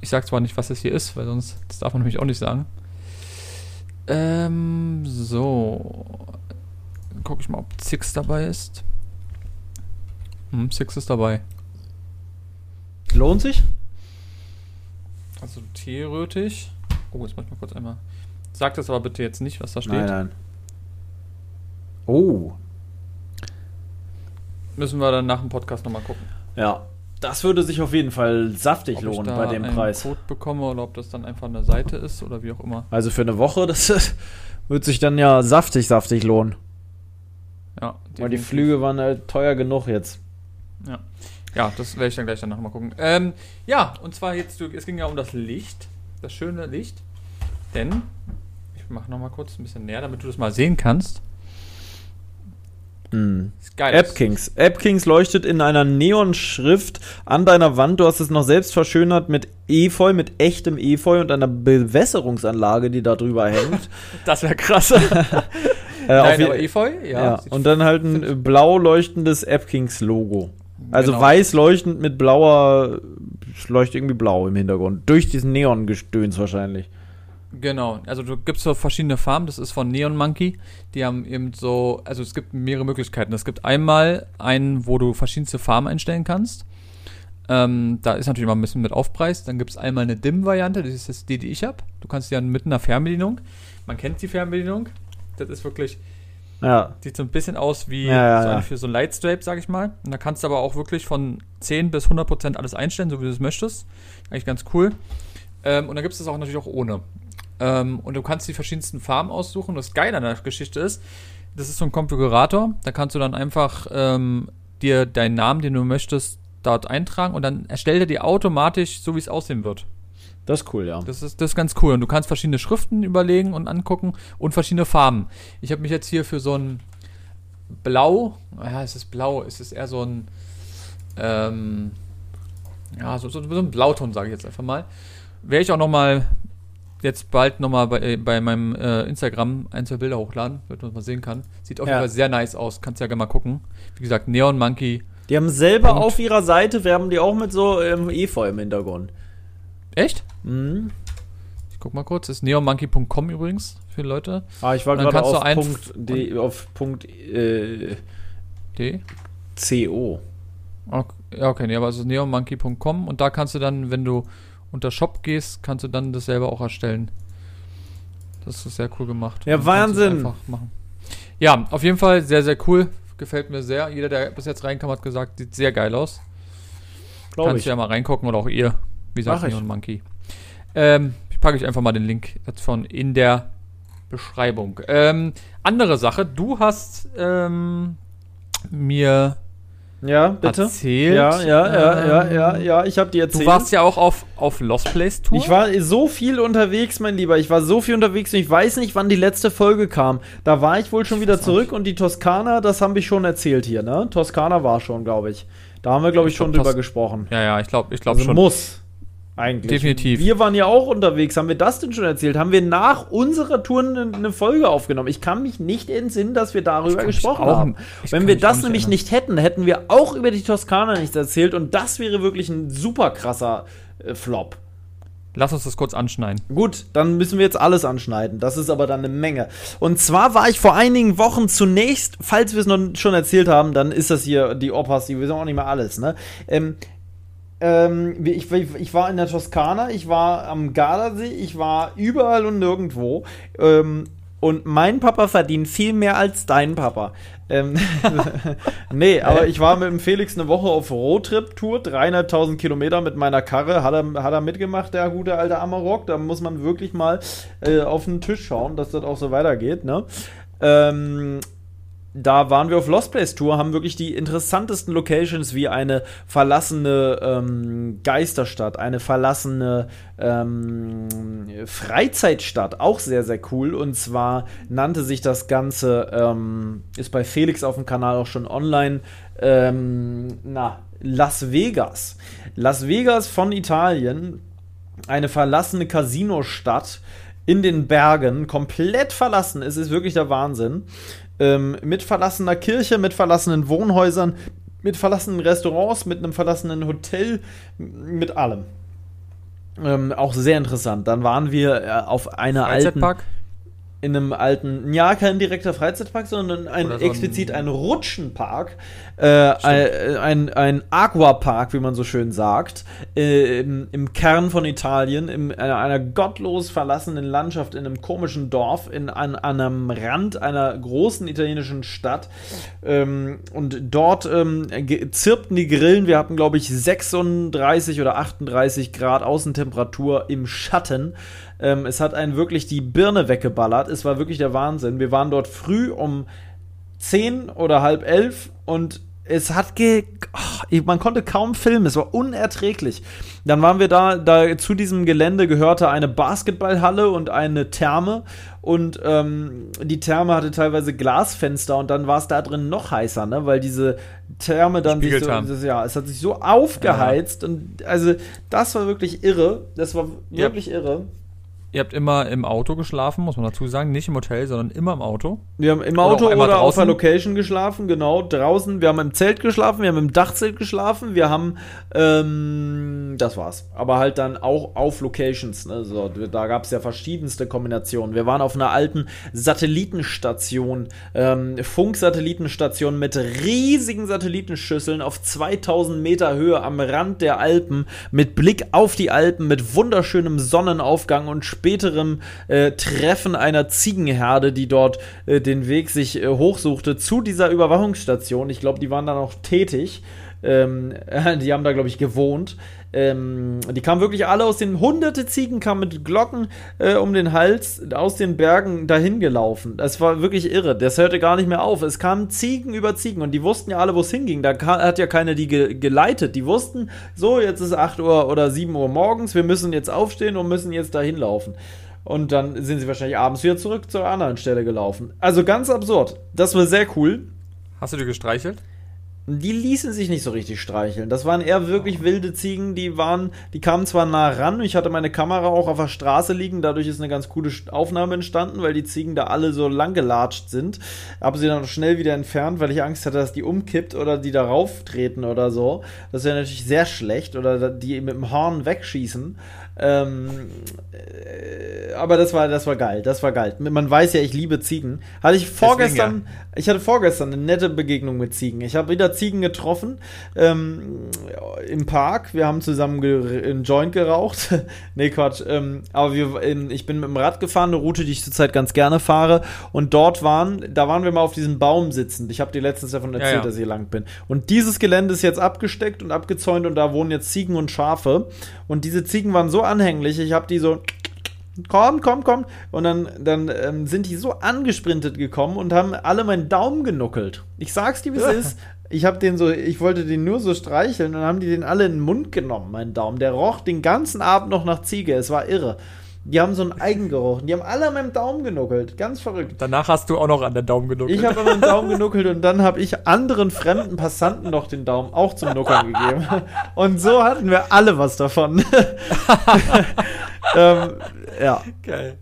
Ich sag zwar nicht, was es hier ist, weil sonst, das darf man nämlich auch nicht sagen. Ähm, so. Guck ich mal, ob Six dabei ist. Hm, Six ist dabei. Lohnt sich? Also theoretisch. Oh, jetzt muss ich mal kurz einmal. Sag das aber bitte jetzt nicht, was da steht. Nein, nein. Oh. Müssen wir dann nach dem Podcast nochmal gucken. Ja. Das würde sich auf jeden Fall saftig ob lohnen bei dem einen Preis. Code bekomme oder ob das dann einfach eine Seite ist oder wie auch immer. Also für eine Woche, <laughs> das wird sich dann ja saftig, saftig lohnen. Ja, Weil die definitiv. Flüge waren halt teuer genug jetzt. Ja, das werde ich dann gleich danach mal gucken. Ähm, ja, und zwar jetzt, es ging ja um das Licht, das schöne Licht. Denn, ich mache nochmal kurz ein bisschen näher, damit du das mal sehen kannst. Hm. Ist geil. AppKings. AppKings leuchtet in einer Neonschrift an deiner Wand. Du hast es noch selbst verschönert mit Efeu, mit echtem Efeu und einer Bewässerungsanlage, die da drüber hängt. <laughs> Das wäre krass. Äh, <laughs> auf Nein, aber Efeu, ja. ja. Und dann halt ein blau leuchtendes AppKings-Logo. Also Genau. weiß leuchtend mit blauer, es leuchtet irgendwie blau im Hintergrund. Durch diesen Neon-Gestöns wahrscheinlich. Genau, also du gibst so verschiedene Farben, das ist von Neon Monkey. Die haben eben so, also es gibt mehrere Möglichkeiten. Es gibt einmal einen, wo du verschiedenste Farben einstellen kannst. Ähm, da ist natürlich immer ein bisschen mit Aufpreis. Dann gibt es einmal eine Dim-Variante, das ist jetzt die, die ich habe. Du kannst die dann mit einer Fernbedienung. Man kennt die Fernbedienung. Das ist wirklich, Ja. sieht so ein bisschen aus wie Ja, ja, so für so ein Lightstripe, sag ich mal. Und da kannst du aber auch wirklich von 10 bis 100 Prozent alles einstellen, so wie du es möchtest. Eigentlich ganz cool. Ähm, und dann gibt es das auch natürlich auch ohne. Ähm, und du kannst die verschiedensten Farben aussuchen. Das Geile an der Geschichte ist, das ist so ein Konfigurator. Da kannst du dann einfach ähm, dir deinen Namen, den du möchtest, dort eintragen und dann erstellt er dir automatisch, so wie es aussehen wird. Das ist cool, ja. Das ist, das ist ganz cool. Und du kannst verschiedene Schriften überlegen und angucken und verschiedene Farben. Ich habe mich jetzt hier für so ein Blau, ja, es ist blau, es ist eher so ein, ähm, ja, so, so, so ein Blauton, sage ich jetzt einfach mal. Werde ich auch noch mal jetzt bald noch mal bei, äh, bei meinem äh, Instagram ein, zwei Bilder hochladen, damit man das mal sehen kann. Sieht auf Ja. jeden Fall sehr nice aus. Kannst ja gerne mal gucken. Wie gesagt, Neon Monkey. Die haben selber auf ihrer Seite, werben die auch mit so ähm, Efeu im Hintergrund. Echt? Mhm. Ich guck mal kurz. Das ist neonmonkey.com übrigens für Leute. Ah, ich war gerade auf Punkt, D, auf Punkt äh, D. CO. Okay, ja, okay, nee, aber es ist neonmonkey.com und da kannst du dann, wenn du unter Shop gehst, kannst du dann das selber auch erstellen. Das ist sehr cool gemacht. Ja, Wahnsinn. Ja, auf jeden Fall sehr, sehr cool. Gefällt mir sehr. Jeder, der bis jetzt reinkam, hat gesagt, sieht sehr geil aus. Glaube Kannst ich. du ja mal reingucken oder auch ihr. Wie ich. Neon Monkey. Ähm, ich packe euch einfach mal den Link davon in der Beschreibung. Ähm, andere Sache, du hast ähm, mir Ja, bitte. erzählt. Ja, ja, ja, ja, ähm, ja, ja, ich habe dir erzählt. Du warst ja auch auf, auf Lost Place Tour. Ich war so viel unterwegs, mein Lieber. Ich war so viel unterwegs und ich weiß nicht, wann die letzte Folge kam. Da war ich wohl schon wieder zurück und die Toskana, das haben wir schon erzählt hier, ne? Toskana war schon, glaube ich. Da haben wir, glaube ich, Ich schon glaub, drüber gesprochen. Ja, ja, ich glaube ich glaub Also schon. muss. Eigentlich. Definitiv. Wir waren ja auch unterwegs. Haben wir das denn schon erzählt? Haben wir nach unserer Tour eine, Folge aufgenommen? Ich kann mich nicht entsinnen, dass wir darüber gesprochen auch- haben. Wenn wir das nämlich erinnern. nicht hätten, hätten wir auch über die Toskana nichts erzählt und das wäre wirklich ein super krasser äh, Flop. Lass uns das kurz anschneiden. Gut, dann müssen wir jetzt alles anschneiden. Das ist aber dann eine Menge. Und zwar war ich vor einigen Wochen zunächst, falls wir es noch schon erzählt haben, dann ist das hier die Opas, die wissen auch nicht mehr alles, ne? Ähm, ähm, ich, ich war in der Toskana, ich war am Gardasee, ich war überall und nirgendwo. Ähm, und mein Papa verdient viel mehr als dein Papa. Ähm, <laughs> nee, aber ich war mit dem Felix eine Woche auf Roadtrip-Tour, dreieinhalbtausend Kilometer mit meiner Karre. Hat er, hat er mitgemacht, der gute alte Amarok. Da muss man wirklich mal äh, auf den Tisch schauen, dass das auch so weitergeht. Ne? Ähm, da waren wir auf Lost Place Tour, haben wirklich die interessantesten Locations wie eine verlassene ähm, Geisterstadt, eine verlassene ähm, Freizeitstadt, auch sehr, sehr cool. Und zwar nannte sich das Ganze, ähm, ist bei Felix auf dem Kanal auch schon online, ähm, na, Las Vegas. Las Vegas von Italien, eine verlassene Casinostadt in den Bergen, komplett verlassen. Es ist wirklich der Wahnsinn. Ähm, mit verlassener Kirche, mit verlassenen Wohnhäusern, mit verlassenen Restaurants, mit einem verlassenen Hotel, mit allem. Ähm, auch sehr interessant. Dann waren wir äh, auf einer alten? In einem alten, ja, kein direkter Freizeitpark, sondern ein, so ein- explizit ein Rutschenpark, äh, ein, ein, ein Aquapark, wie man so schön sagt, äh, im, im Kern von Italien, in einer, einer gottlos verlassenen Landschaft, in einem komischen Dorf, in, an, an einem Rand einer großen italienischen Stadt. Ähm, und dort ähm, zirpten die Grillen. Wir hatten, glaube ich, 36 oder 38 Grad Außentemperatur im Schatten. Ähm, es hat einen wirklich die Birne weggeballert. Es war wirklich der Wahnsinn. Wir waren dort früh um zehn oder halb elf und es hat ge oh, man konnte kaum filmen, es war unerträglich. Dann waren wir da, da zu diesem Gelände gehörte eine Basketballhalle und eine Therme und ähm, die Therme hatte teilweise Glasfenster und dann war es da drin noch heißer, ne, weil diese Therme dann sich so, das, ja, es hat sich so aufgeheizt ja. und also das war wirklich irre, das war wirklich ja. irre. Ihr habt immer im Auto geschlafen, muss man dazu sagen. Nicht im Hotel, sondern immer im Auto. Wir haben im Auto oder, oder auf der Location geschlafen, genau, draußen. Wir haben im Zelt geschlafen, wir haben im Dachzelt geschlafen, wir haben, ähm, das war's. Aber halt dann auch auf Locations. Ne? So, da gab es ja verschiedenste Kombinationen. Wir waren auf einer alten Satellitenstation, ähm, Funksatellitenstation mit riesigen Satellitenschüsseln auf 2000 Meter Höhe am Rand der Alpen, mit Blick auf die Alpen, mit wunderschönem Sonnenaufgang und späterem äh, Treffen einer Ziegenherde, die dort äh, den Weg sich äh, hochsuchte zu dieser Überwachungsstation. Ich glaube, die waren da noch tätig. Ähm, <laughs> die haben da, glaube ich, gewohnt. Ähm, die kamen wirklich alle aus den hunderte Ziegen kamen mit Glocken äh, um den Hals aus den Bergen dahin gelaufen. Das war wirklich irre. Das hörte gar nicht mehr auf. Es kamen Ziegen über Ziegen und die wussten ja alle, wo es hinging. Da hat ja keiner die ge geleitet. Die wussten, so, jetzt ist 8 Uhr oder 7 Uhr morgens, wir müssen jetzt aufstehen und müssen jetzt dahin laufen. Und dann sind sie wahrscheinlich abends wieder zurück zur anderen Stelle gelaufen. Also ganz absurd. Das war sehr cool. Hast du die gestreichelt? Die ließen sich nicht so richtig streicheln. Das waren eher wirklich wilde Ziegen, die waren, die kamen zwar nah ran, ich hatte meine Kamera auch auf der Straße liegen, dadurch ist eine ganz coole Aufnahme entstanden, weil die Ziegen da alle so lang gelatscht sind. Habe sie dann schnell wieder entfernt, weil ich Angst hatte, dass die umkippt oder die darauf treten oder so. Das wäre natürlich sehr schlecht oder die mit dem Horn wegschießen. Ähm, äh, aber das war, das war geil, das war geil. Man weiß ja, ich liebe Ziegen. Hatte ich vorgestern, ja. Ich hatte vorgestern eine nette Begegnung mit Ziegen. Ich habe wieder Ziegen getroffen ähm, im Park. Wir haben zusammen einen Joint geraucht. <laughs> nee, Quatsch. Ähm, aber wir, ich bin mit dem Rad gefahren, eine Route, die ich zurzeit ganz gerne fahre. Und dort waren, da waren wir mal auf diesem Baum sitzend. Ich habe dir letztens davon erzählt, ja, ja. dass ich hier lang bin. Und dieses Gelände ist jetzt abgesteckt und abgezäunt und da wohnen jetzt Ziegen und Schafe. Und diese Ziegen waren so anhänglich. Ich habe die so komm, komm, komm. Und dann, dann ähm, sind die so angesprintet gekommen und haben alle meinen Daumen genuckelt. Ich sag's dir, wie es ist. Ich habe den so, ich wollte den nur so streicheln und dann haben die den alle in den Mund genommen, meinen Daumen. Der roch den ganzen Abend noch nach Ziege. Es war irre. Die haben so einen Eigengeruch. Die haben alle an meinem Daumen genuckelt. Ganz verrückt. Danach hast du auch noch an den Daumen genuckelt. Ich habe an meinem Daumen genuckelt und dann habe ich anderen fremden Passanten noch den Daumen auch zum Nuckeln gegeben. Und so hatten wir alle was davon. <laughs> ähm, ja. Geil.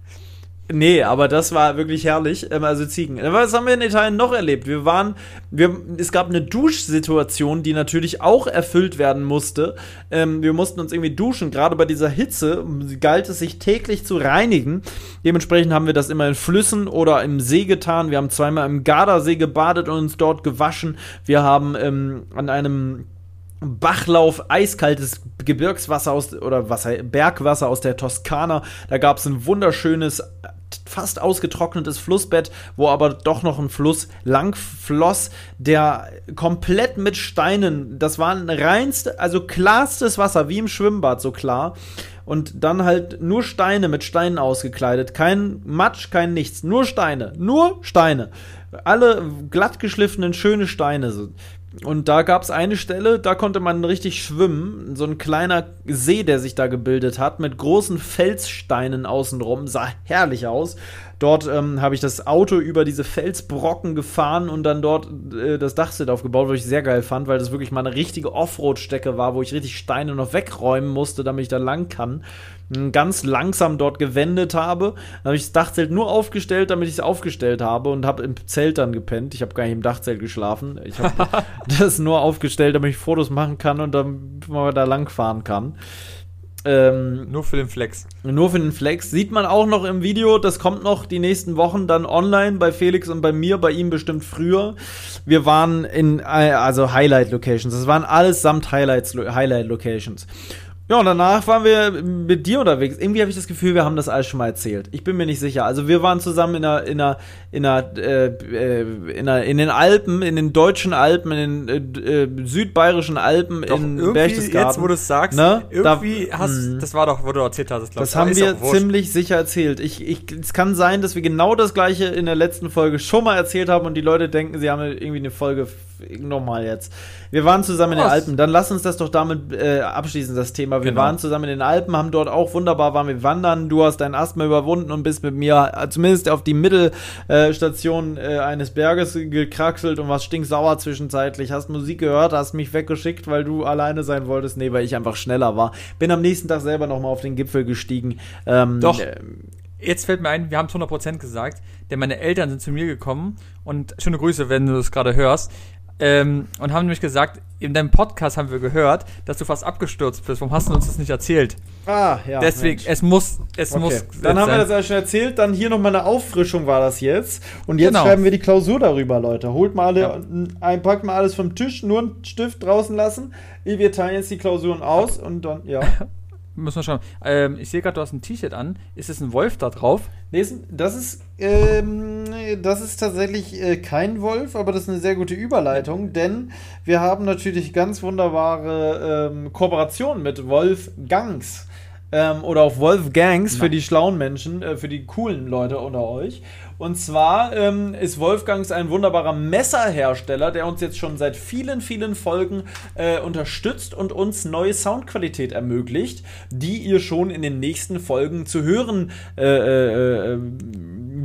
Nee, aber das war wirklich herrlich. Ähm, also Ziegen. Was haben wir in Italien noch erlebt? Wir waren, wir, es gab eine Duschsituation, die natürlich auch erfüllt werden musste. Ähm, wir mussten uns irgendwie duschen. Gerade bei dieser Hitze galt es sich täglich zu reinigen. Dementsprechend haben wir das immer in Flüssen oder im See getan. Wir haben zweimal im Gardasee gebadet und uns dort gewaschen. Wir haben ähm, an einem Bachlauf, eiskaltes Gebirgswasser aus oder Wasser, Bergwasser aus der Toskana. Da gab es ein wunderschönes fast ausgetrocknetes Flussbett, wo aber doch noch ein Fluss lang floss, der komplett mit Steinen, das war ein reinste, also klarstes Wasser, wie im Schwimmbad, so klar. Und dann halt nur Steine mit Steinen ausgekleidet. Kein Matsch, kein nichts. Nur Steine. Nur Steine. Alle glatt geschliffenen, schöne Steine. Und da gab es eine Stelle, da konnte man richtig schwimmen. So ein kleiner See, der sich da gebildet hat, mit großen Felssteinen außenrum. Sah herrlich aus. Dort ähm, habe ich das Auto über diese Felsbrocken gefahren und dann dort äh, das Dachset aufgebaut, was ich sehr geil fand, weil das wirklich mal eine richtige Offroad-Strecke war, wo ich richtig Steine noch wegräumen musste, damit ich da lang kann. Ganz langsam dort gewendet habe. Dann habe ich das Dachzelt nur aufgestellt, damit ich es aufgestellt habe und habe im Zelt dann gepennt. Ich habe gar nicht im Dachzelt geschlafen. Ich habe <laughs> das nur aufgestellt, damit ich Fotos machen kann und dann mal da lang fahren kann. Ähm, nur für den Flex. Nur für den Flex. Sieht man auch noch im Video, das kommt noch die nächsten Wochen dann online bei Felix und bei mir, bei ihm bestimmt früher. Wir waren in, äh, also Highlight Locations. Das waren alles samt Highlights, Highlight Locations. Ja, und danach waren wir mit dir unterwegs. Irgendwie habe ich das Gefühl, wir haben das alles schon mal erzählt. Ich bin mir nicht sicher. Also wir waren zusammen in einer, in einer, in einer, äh, äh in, einer in den Alpen, in den deutschen Alpen, in den äh, äh südbayerischen Alpen doch, in Berchtesgaden. Jetzt, wo du es sagst, ne? irgendwie da, hast, mh. das war doch, wo du erzählt hast. Das haben wir ziemlich sicher erzählt. Ich, ich, es kann sein, dass wir genau das gleiche in der letzten Folge schon mal erzählt haben und die Leute denken, sie haben irgendwie eine Folge nochmal jetzt. Wir waren zusammen in den Alpen. Dann lass uns das doch damit äh, abschließen, das Thema. Wir genau. waren zusammen in den Alpen, haben dort auch wunderbar, waren wir wandern. Du hast dein Asthma überwunden und bist mit mir äh, zumindest auf die Mittelstation äh, eines Berges gekraxelt und warst stinksauer zwischenzeitlich. Hast Musik gehört, hast mich weggeschickt, weil du alleine sein wolltest. Nee, weil ich einfach schneller war. Bin am nächsten Tag selber nochmal auf den Gipfel gestiegen. Ähm, doch. Äh, Jetzt fällt mir ein, wir haben es 100% gesagt, denn meine Eltern sind zu mir gekommen und schöne Grüße, wenn du das gerade hörst. Ähm, und haben nämlich gesagt, in deinem Podcast haben wir gehört, dass du fast abgestürzt bist. Warum hast du uns das nicht erzählt? Ah, ja. Deswegen, Mensch. es muss, es okay. muss. Dann haben sein. wir das ja schon erzählt. Dann hier nochmal eine Auffrischung war das jetzt. Und jetzt genau. schreiben wir die Klausur darüber, Leute. Holt mal alle, ja. ein, packt mal alles vom Tisch, nur einen Stift draußen lassen. Wir teilen jetzt die Klausuren aus und dann, ja. <laughs> Müssen wir schauen. Ähm, ich sehe gerade, du hast ein T-Shirt an. Ist es ein Wolf da drauf? Nee, das ist, ähm, das ist tatsächlich äh, kein Wolf, aber das ist eine sehr gute Überleitung, denn wir haben natürlich ganz wunderbare ähm, Kooperationen mit Wolfgangs. Ähm, oder auch Wolfgangs Nein. für die schlauen Menschen, äh, für die coolen Leute unter euch. Und zwar ähm, ist Wolfgangs ein wunderbarer Messerhersteller, der uns jetzt schon seit vielen, vielen Folgen äh, unterstützt und uns neue Soundqualität ermöglicht, die ihr schon in den nächsten Folgen zu hören äh, äh, äh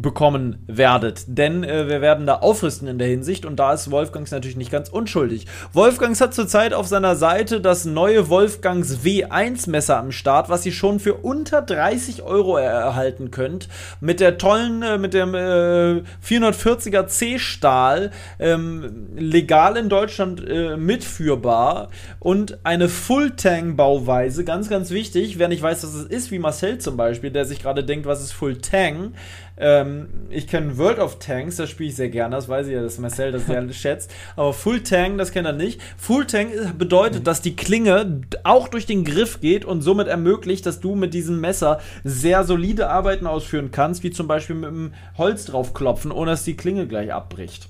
bekommen werdet. Denn äh, wir werden da aufrüsten in der Hinsicht und da ist Wolfgangs natürlich nicht ganz unschuldig. Wolfgangs hat zurzeit auf seiner Seite das neue Wolfgangs W1 Messer am Start, was ihr schon für unter 30 Euro erhalten könnt. Mit der tollen, äh, mit dem äh, 440er C-Stahl, ähm, legal in Deutschland äh, mitführbar und eine Full-Tang-Bauweise, ganz, ganz wichtig. Wer nicht weiß, was es ist, wie Marcel zum Beispiel, der sich gerade denkt, was ist Full-Tang, ähm, ich kenne World of Tanks, das spiele ich sehr gerne, das weiß ich ja, dass Marcel das sehr <laughs> schätzt. Aber Full Tang, das kennt er nicht. Full Tang bedeutet, mhm. dass die Klinge auch durch den Griff geht und somit ermöglicht, dass du mit diesem Messer sehr solide Arbeiten ausführen kannst, wie zum Beispiel mit dem Holz draufklopfen, ohne dass die Klinge gleich abbricht.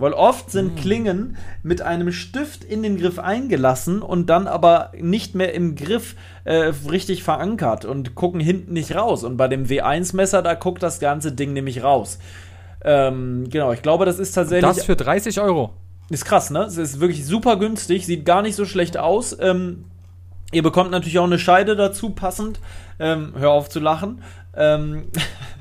Weil oft sind mhm. Klingen mit einem Stift in den Griff eingelassen und dann aber nicht mehr im Griff äh, richtig verankert und gucken hinten nicht raus. Und bei dem W1-Messer, da guckt das ganze Ding nämlich raus. Ähm, genau, ich glaube, das ist tatsächlich. Das für 30 Euro. Ist krass, ne? Es ist wirklich super günstig, sieht gar nicht so schlecht aus. Ähm, ihr bekommt natürlich auch eine Scheide dazu, passend. Ähm, hör auf zu lachen. Ähm, <laughs>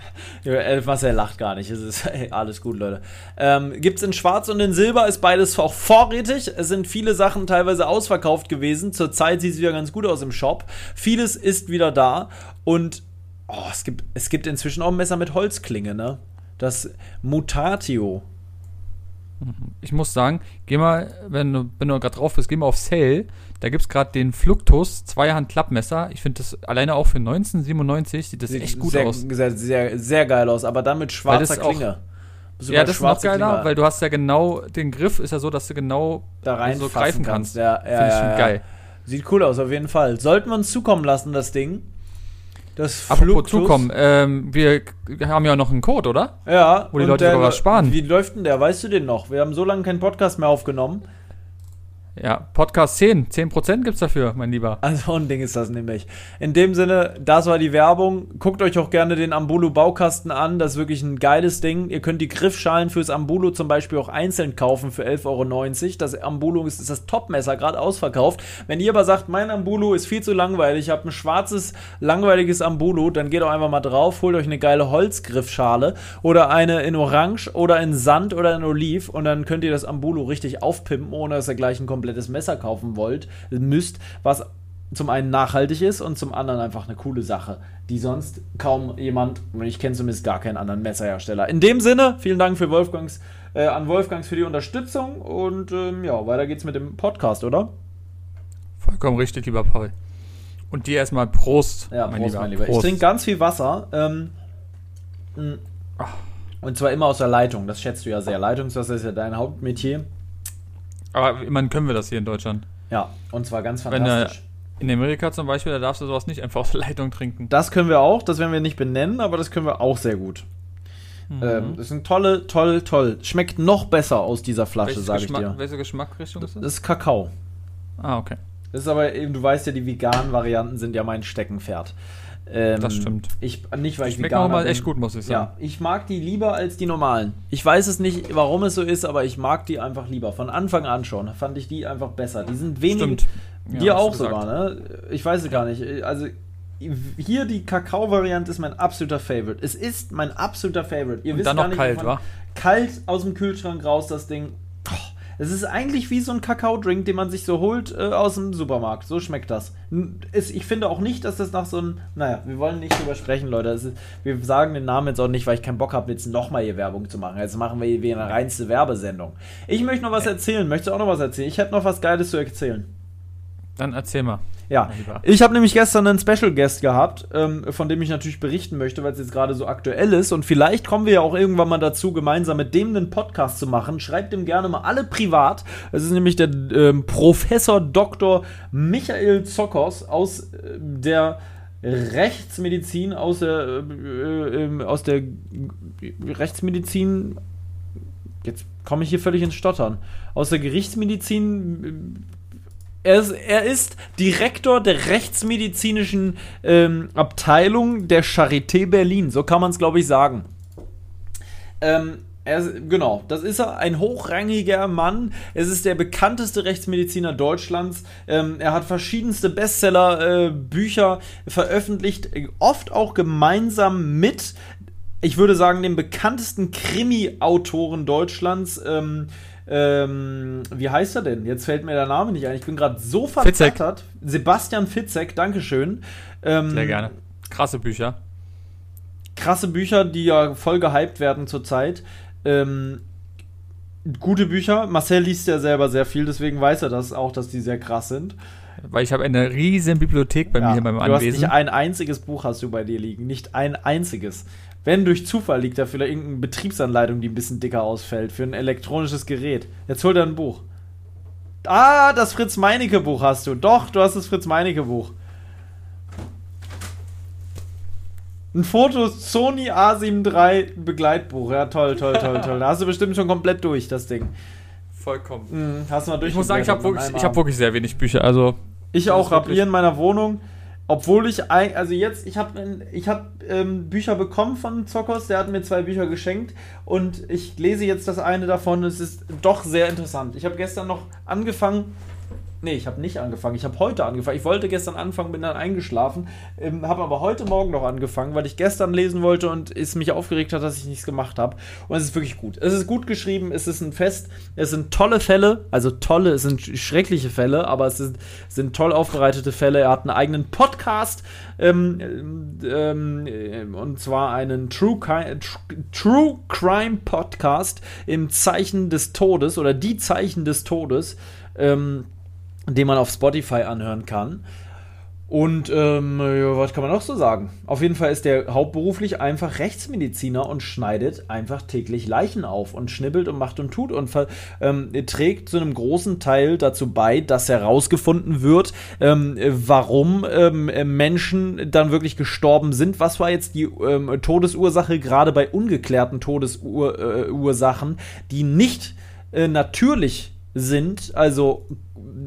Marcel lacht gar nicht. Es ist ey, alles gut, Leute. Ähm, Gibt es in Schwarz und in Silber, ist beides auch vorrätig. Es sind viele Sachen teilweise ausverkauft gewesen. Zurzeit sieht es wieder ganz gut aus im Shop. Vieles ist wieder da. Und oh, es, gibt, es gibt inzwischen auch ein Messer mit Holzklinge, ne? Das Mutatio. Ich muss sagen, geh mal, wenn du, wenn du gerade drauf bist, geh mal auf Sale da gibt es gerade den Fluctus Zweihand-Klappmesser. Ich finde das alleine auch für 1997 sieht das sieht echt gut sehr, aus. Sehr, sehr, sehr geil aus, aber dann mit schwarzer Klinge. Ja, das ist noch geiler, Klinge. weil du hast ja genau, den Griff ist ja so, dass du genau da rein so greifen kannst. kannst. Ja, ja, Finde ich ja, geil. Sieht cool aus, auf jeden Fall. Sollten wir uns zukommen lassen, das Ding. Das Apropos zukommen, ähm, wir haben ja noch einen Code, oder? Ja. Wo die Leute der, was sparen. Wie läuft denn der? Weißt du den noch? Wir haben so lange keinen Podcast mehr aufgenommen. Ja, Podcast 10. 10% gibt's dafür, mein Lieber. Also ein Ding ist das nämlich. In dem Sinne, das war die Werbung. Guckt euch auch gerne den Ambulo Baukasten an. Das ist wirklich ein geiles Ding. Ihr könnt die Griffschalen fürs Ambulo zum Beispiel auch einzeln kaufen für 11,90 Euro. Das Ambulo ist, ist das Topmesser, gerade ausverkauft. Wenn ihr aber sagt, mein Ambulo ist viel zu langweilig, ich habe ein schwarzes, langweiliges Ambulo, dann geht doch einfach mal drauf, holt euch eine geile Holzgriffschale oder eine in Orange oder in Sand oder in Oliv und dann könnt ihr das Ambulo richtig aufpimpen, ohne dass er gleich ein komplett komplettes Messer kaufen wollt, müsst, was zum einen nachhaltig ist und zum anderen einfach eine coole Sache, die sonst kaum jemand, und ich kenne zumindest gar keinen anderen Messerhersteller. In dem Sinne, vielen Dank für Wolfgangs, äh, an Wolfgangs für die Unterstützung und ähm, ja, weiter geht's mit dem Podcast, oder? Vollkommen richtig, lieber Paul. Und dir erstmal Prost, ja, mein, Prost, lieber. mein Lieber. Prost. Ich trinke ganz viel Wasser. Ähm, und zwar immer aus der Leitung. Das schätzt du ja sehr. Leitungswasser ist ja dein Hauptmetier. Aber immerhin können wir das hier in Deutschland. Ja, und zwar ganz fantastisch. In Amerika zum Beispiel, da darfst du sowas nicht einfach aus der Leitung trinken. Das können wir auch, das werden wir nicht benennen, aber das können wir auch sehr gut. Mhm. Ähm, das ist ein tolle, toll, toll. Schmeckt noch besser aus dieser Flasche, sage ich dir. Welche Geschmackrichtung ist Das das? ist Kakao. Ah, okay. Das ist aber eben, du weißt ja, die veganen Varianten sind ja mein Steckenpferd. Ähm, Das stimmt. Ich, nicht, weil ich schmecken auch Veganer mal bin. echt gut, muss ich sagen. Ja, ich mag die lieber als die normalen. Ich weiß es nicht, warum es so ist, aber ich mag die einfach lieber. Von Anfang an schon fand ich die einfach besser. Die sind wenig. Stimmt. Ja, Dir auch sogar, ne? Ich weiß es gar nicht. Also hier die Kakao-Variante ist mein absoluter Favorite. Es ist mein absoluter Favorite. Ihr Und wisst dann noch nicht, kalt, wa? Kalt aus dem Kühlschrank raus, das Ding. Es ist eigentlich wie so ein Kakao-Drink, den man sich so holt äh, aus dem Supermarkt. So schmeckt das. Es, ich finde auch nicht, dass das nach so einem. Naja, wir wollen nicht drüber sprechen, Leute. Ist, wir sagen den Namen jetzt auch nicht, weil ich keinen Bock habe, jetzt nochmal hier Werbung zu machen. Jetzt machen wir hier wie eine reinste Werbesendung. Ich möchte noch was erzählen. Möchtest du auch noch was erzählen? Ich hätte noch was Geiles zu erzählen. Dann erzähl mal. Ja, ich habe nämlich gestern einen Special Guest gehabt, ähm, von dem ich natürlich berichten möchte, weil es jetzt gerade so aktuell ist. Und vielleicht kommen wir ja auch irgendwann mal dazu, gemeinsam mit dem einen Podcast zu machen. Schreibt dem gerne mal alle privat. Es ist nämlich der ähm, Professor Dr. Michael Zockers aus äh, der Rechtsmedizin, aus der, äh, äh, aus der Rechtsmedizin. Jetzt komme ich hier völlig ins Stottern. Aus der Gerichtsmedizin. Er ist, er ist Direktor der rechtsmedizinischen ähm, Abteilung der Charité Berlin. So kann man es, glaube ich, sagen. Ähm, ist, genau, das ist er, ein hochrangiger Mann. Es ist der bekannteste Rechtsmediziner Deutschlands. Ähm, er hat verschiedenste Bestseller-Bücher veröffentlicht, äh, oft auch gemeinsam mit, ich würde sagen, dem bekanntesten Krimi-Autoren Deutschlands. Ähm, ähm, wie heißt er denn? Jetzt fällt mir der Name nicht ein. Ich bin gerade so verzattert. Sebastian Fitzek, Dankeschön. Ähm, Sehr gerne. Krasse Bücher. krasse Bücher, die ja voll gehypt werden zurzeit. Ähm, gute Bücher. Marcel liest ja selber sehr viel, deswegen weiß er das auch, dass die sehr krass sind. Weil ich habe eine riesen Bibliothek bei Ja, mir hier beim du hast Anwesen. nicht ein einziges Buch hast du bei dir liegen, nicht ein einziges. Wenn durch Zufall liegt da vielleicht irgendeine Betriebsanleitung, die ein bisschen dicker ausfällt für ein elektronisches Gerät. Jetzt hol dir ein Buch. Ah, das Fritz Meinecke Buch hast du. Doch, du hast das Fritz Meinecke Buch. Ein Foto Sony A7 III Begleitbuch. Ja, toll, toll, toll, toll. Da hast du bestimmt schon komplett durch, das Ding. Vollkommen. Mhm, hast du mal durch. Ich muss sagen, ich habe wirklich, ich hab wirklich sehr wenig Bücher. Also, Ich auch hier in meiner Wohnung, obwohl ich ein, also jetzt, ich habe ich hab, ähm, Bücher bekommen von Zockers, der hat mir zwei Bücher geschenkt und ich lese jetzt das eine davon. Es ist doch sehr interessant. Ich habe gestern noch angefangen. Nee, ich habe nicht angefangen. Ich habe heute angefangen. Ich wollte gestern anfangen, bin dann eingeschlafen, ähm, habe aber heute Morgen noch angefangen, weil ich gestern lesen wollte und es mich aufgeregt hat, dass ich nichts gemacht habe. Und es ist wirklich gut. Es ist gut geschrieben, es ist ein Fest, es sind tolle Fälle, also tolle, es sind sch- schreckliche Fälle, aber es sind, sind toll aufbereitete Fälle. Er hat einen eigenen Podcast, ähm, ähm, ähm, und zwar einen True, True Crime Podcast im Zeichen des Todes oder die Zeichen des Todes. Ähm, den man auf Spotify anhören kann. Und ähm, ja, was kann man noch so sagen? Auf jeden Fall ist der hauptberuflich einfach Rechtsmediziner und schneidet einfach täglich Leichen auf und schnibbelt und macht und tut und ähm, trägt zu einem großen Teil dazu bei, dass herausgefunden wird, ähm, äh, warum ähm, äh, Menschen dann wirklich gestorben sind. Was war jetzt die ähm, Todesursache, gerade bei ungeklärten Todesursachen, äh, die nicht äh, natürlich sind, also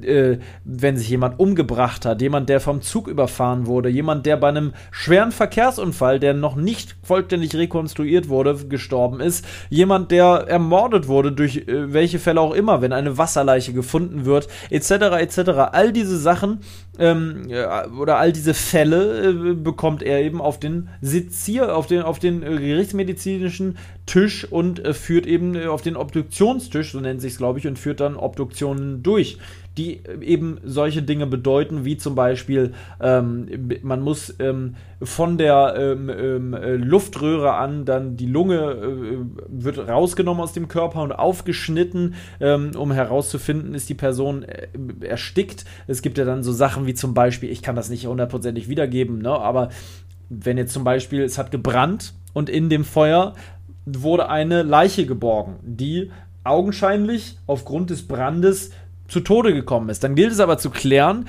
äh, wenn sich jemand umgebracht hat, jemand, der vom Zug überfahren wurde, jemand, der bei einem schweren Verkehrsunfall, der noch nicht vollständig rekonstruiert wurde, gestorben ist, jemand, der ermordet wurde, durch äh, welche Fälle auch immer, wenn eine Wasserleiche gefunden wird, etc., etc. All diese Sachen ähm, ja, oder all diese Fälle äh, bekommt er eben auf den Sitzier, auf den, auf den äh, gerichtsmedizinischen Tisch und äh, führt eben äh, auf den Obduktionstisch, so nennt sich es, glaube ich, und führt dann Obduktionen durch die äh, eben solche Dinge bedeuten, wie zum Beispiel, ähm, man muss ähm, von der ähm, ähm, äh, Luftröhre an dann die Lunge äh, wird rausgenommen aus dem Körper und aufgeschnitten, ähm, um herauszufinden, ist die Person äh, erstickt. Es gibt ja dann so Sachen wie zum Beispiel, ich kann das nicht hundertprozentig wiedergeben, ne, aber wenn jetzt zum Beispiel es hat gebrannt und in dem Feuer wurde eine Leiche geborgen, die augenscheinlich aufgrund des Brandes zu Tode gekommen ist. Dann gilt es aber zu klären,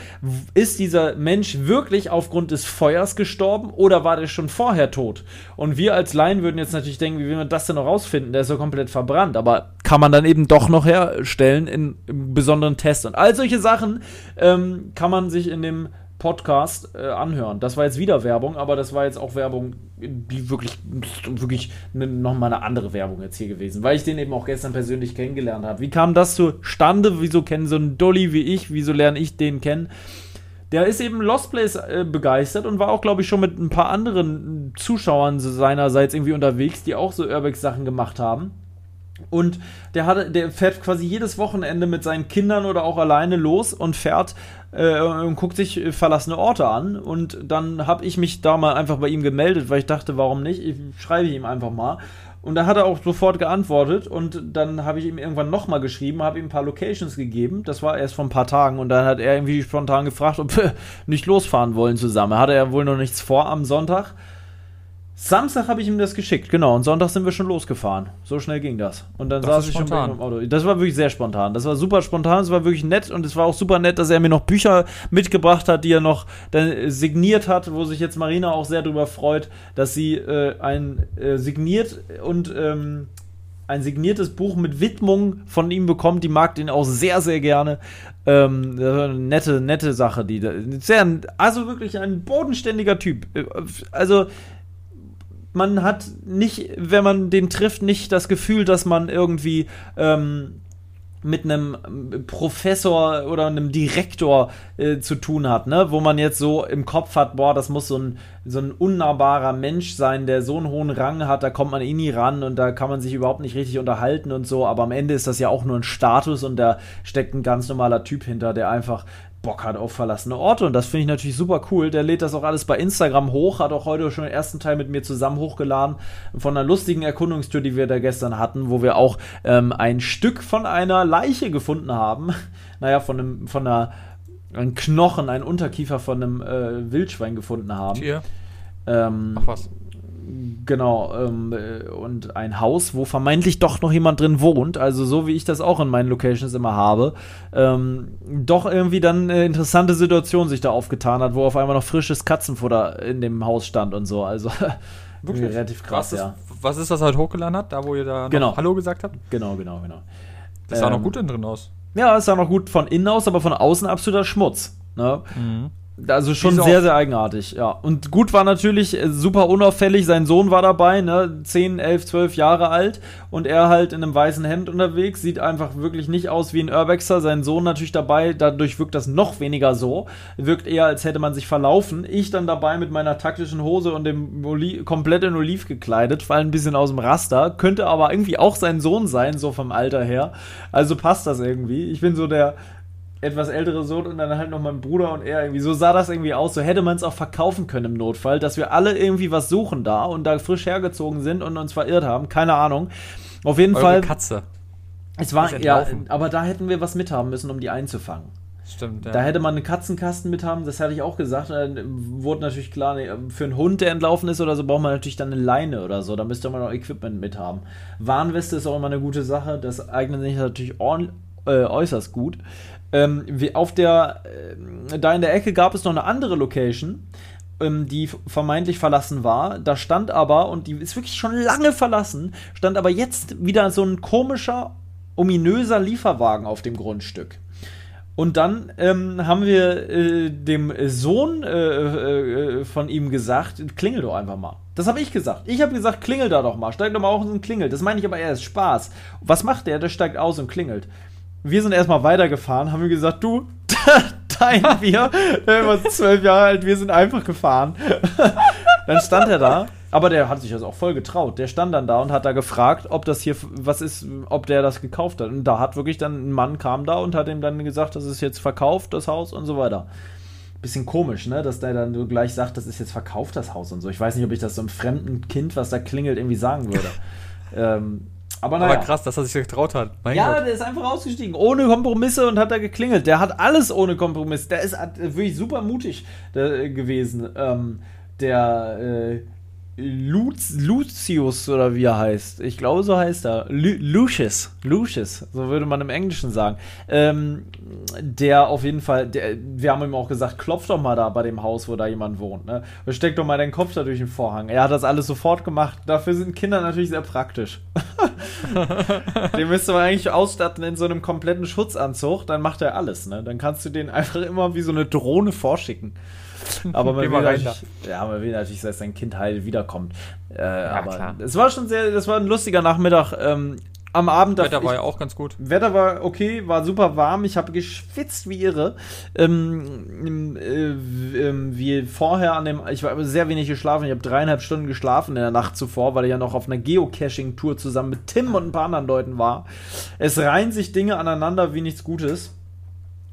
ist dieser Mensch wirklich aufgrund des Feuers gestorben oder war der schon vorher tot? Und wir als Laien würden jetzt natürlich denken, wie will man das denn noch rausfinden? Der ist so komplett verbrannt. Aber kann man dann eben doch noch herstellen in, in besonderen Tests. Und all solche Sachen ähm, kann man sich in dem Podcast äh, anhören. Das war jetzt wieder Werbung, aber das war jetzt auch Werbung, die wirklich, wirklich ne, nochmal eine andere Werbung jetzt hier gewesen, weil ich den eben auch gestern persönlich kennengelernt habe. Wie kam das zustande? Wieso kennen so einen Dolly wie ich? Wieso lerne ich den kennen? Der ist eben Lost Place äh, begeistert und war auch, glaube ich, schon mit ein paar anderen Zuschauern seinerseits irgendwie unterwegs, die auch so Urbex-Sachen gemacht haben. Und der, hat, der fährt quasi jedes Wochenende mit seinen Kindern oder auch alleine los und fährt äh, und guckt sich verlassene Orte an. Und dann habe ich mich da mal einfach bei ihm gemeldet, weil ich dachte, warum nicht? Ich schreibe ihm einfach mal. Und da hat er auch sofort geantwortet und dann habe ich ihm irgendwann nochmal geschrieben, habe ihm ein paar Locations gegeben. Das war erst vor ein paar Tagen und dann hat er irgendwie spontan gefragt, ob wir nicht losfahren wollen zusammen. Hatte er wohl noch nichts vor am Sonntag. Samstag habe ich ihm das geschickt, genau. Und Sonntag sind wir schon losgefahren. So schnell ging das. Und dann Das saß ich schon spontan. ihm im Auto. Das war wirklich sehr spontan. Das war super spontan, es war wirklich nett und es war auch super nett, dass er mir noch Bücher mitgebracht hat, die er noch äh, signiert hat, wo sich jetzt Marina auch sehr darüber freut, dass sie äh, ein äh, signiert und ähm, ein signiertes Buch mit Widmung von ihm bekommt. Die mag den auch sehr, sehr gerne. Ähm, das war eine nette, nette Sache, die sehr, also wirklich ein bodenständiger Typ. Äh, Also man hat nicht, wenn man den trifft, nicht das Gefühl, dass man irgendwie ähm, mit einem Professor oder einem Direktor äh, zu tun hat, ne? wo man jetzt so im Kopf hat, boah, das muss so ein, so ein unnahbarer Mensch sein, der so einen hohen Rang hat, da kommt man eh nie ran und da kann man sich überhaupt nicht richtig unterhalten und so, aber am Ende ist das ja auch nur ein Status und da steckt ein ganz normaler Typ hinter, der einfach Bock hat auf verlassene Orte und das finde ich natürlich super cool. Der lädt das auch alles bei Instagram hoch, hat auch heute schon den ersten Teil mit mir zusammen hochgeladen von einer lustigen Erkundungstour, die wir da gestern hatten, wo wir auch ähm, ein Stück von einer Leiche gefunden haben. <laughs> Naja, von einem, von einer, ein Knochen, ein Unterkiefer von einem äh, Wildschwein gefunden haben. Tier. Ähm, Ach was. Genau, ähm, äh, und ein Haus, wo vermeintlich doch noch jemand drin wohnt, also so wie ich das auch in meinen Locations immer habe, ähm, doch irgendwie dann eine interessante Situation sich da aufgetan hat, wo auf einmal noch frisches Katzenfutter in dem Haus stand und so, also <laughs> Wirklich? relativ krass, was, ja. ist, was ist das halt hochgeladen hat? Da, wo ihr da noch Genau. Hallo gesagt habt? Genau, genau, genau. Das sah Ähm, noch gut innen drin aus. Ja, es sah noch gut von innen aus, aber von außen absoluter Schmutz. Ne? Mhm. Also schon sehr, sehr eigenartig, ja. Und gut war natürlich äh, super unauffällig, sein Sohn war dabei, ne, 10, 11, 12 Jahre alt und er halt in einem weißen Hemd unterwegs, sieht einfach wirklich nicht aus wie ein Urbexer, sein Sohn natürlich dabei, dadurch wirkt das noch weniger so, wirkt eher, als hätte man sich verlaufen. Ich dann dabei mit meiner taktischen Hose und dem Oli komplett in Oliv gekleidet, fall ein bisschen aus dem Raster, könnte aber irgendwie auch sein Sohn sein, so vom Alter her. Also passt das irgendwie. Ich bin so der etwas ältere Sohn und dann halt noch mein Bruder und er irgendwie. So sah das irgendwie aus. So hätte man es auch verkaufen können im Notfall, dass wir alle irgendwie was suchen da und da frisch hergezogen sind und uns verirrt haben. Keine Ahnung. Auf jeden Eure Fall. Katze. Es war ja, aber da hätten wir was mithaben müssen, um die einzufangen. Stimmt, ja. Da hätte man einen Katzenkasten mithaben, das hatte ich auch gesagt. Dann wurde natürlich klar, für einen Hund, der entlaufen ist oder so, braucht man natürlich dann eine Leine oder so. Da müsste man noch Equipment mithaben. Warnweste ist auch immer eine gute Sache. Das eignet sich natürlich äh, äußerst gut. Ähm, auf der, äh, da in der Ecke gab es noch eine andere Location, ähm, die vermeintlich verlassen war. Da stand aber, und die ist wirklich schon lange verlassen, stand aber jetzt wieder so ein komischer, ominöser Lieferwagen auf dem Grundstück. Und dann ähm, haben wir äh, dem Sohn äh, äh, von ihm gesagt, klingel doch einfach mal. Das habe ich gesagt. Ich habe gesagt, klingel da doch mal. Steig doch mal auf und klingel. Das meine ich aber als Spaß. Was macht der? Der steigt aus und klingelt. Wir sind erstmal weitergefahren, haben wir gesagt, du, <laughs> dein Bier, der war zwölf Jahre alt, wir sind einfach gefahren. <laughs> dann stand er da, aber der hat sich das auch voll getraut. Der stand dann da und hat da gefragt, ob das hier, was ist, ob der das gekauft hat. Und da hat wirklich dann ein Mann kam da und hat ihm dann gesagt, das ist jetzt verkauft, das Haus und so weiter. Bisschen komisch, ne, dass der dann so gleich sagt, das ist jetzt verkauft, das Haus und so. Ich weiß nicht, ob ich das so einem fremden Kind, was da klingelt, irgendwie sagen würde. <laughs> ähm, aber naja. Aber krass, dass er sich getraut hat. Mein Ja, Gott. der ist einfach ausgestiegen, ohne Kompromisse und hat da geklingelt. Der hat alles ohne Kompromiss. Der ist wirklich super mutig äh, gewesen. Ähm, der, äh, Luz, Lucius oder wie er heißt. Ich glaube, so heißt er. Lu Lucius. Lucius, so würde man im Englischen sagen. Ähm, der auf jeden Fall, der, wir haben ihm auch gesagt, klopf doch mal da bei dem Haus, wo da jemand wohnt. Ne? Steck doch mal deinen Kopf da durch den Vorhang. Er hat das alles sofort gemacht. Dafür sind Kinder natürlich sehr praktisch. <laughs> den müsste man eigentlich ausstatten in so einem kompletten Schutzanzug. Dann macht er alles. Ne? Dann kannst du den einfach immer wie so eine Drohne vorschicken. <laughs> Aber man will, natürlich, ja, man will natürlich, dass sein Kind heil wiederkommt. Äh, ja, aber klar. es war schon sehr, das war ein lustiger Nachmittag. Ähm, am Abend. Wetter ich, war ja auch ganz gut. Wetter war okay, war super warm. Ich habe geschwitzt wie irre. Ähm, äh, äh, wie vorher an dem. Ich habe sehr wenig geschlafen. Ich habe dreieinhalb Stunden geschlafen in der Nacht zuvor, weil ich ja noch auf einer Geocaching-Tour zusammen mit Tim und ein paar anderen Leuten war. Es reihen sich Dinge aneinander wie nichts Gutes.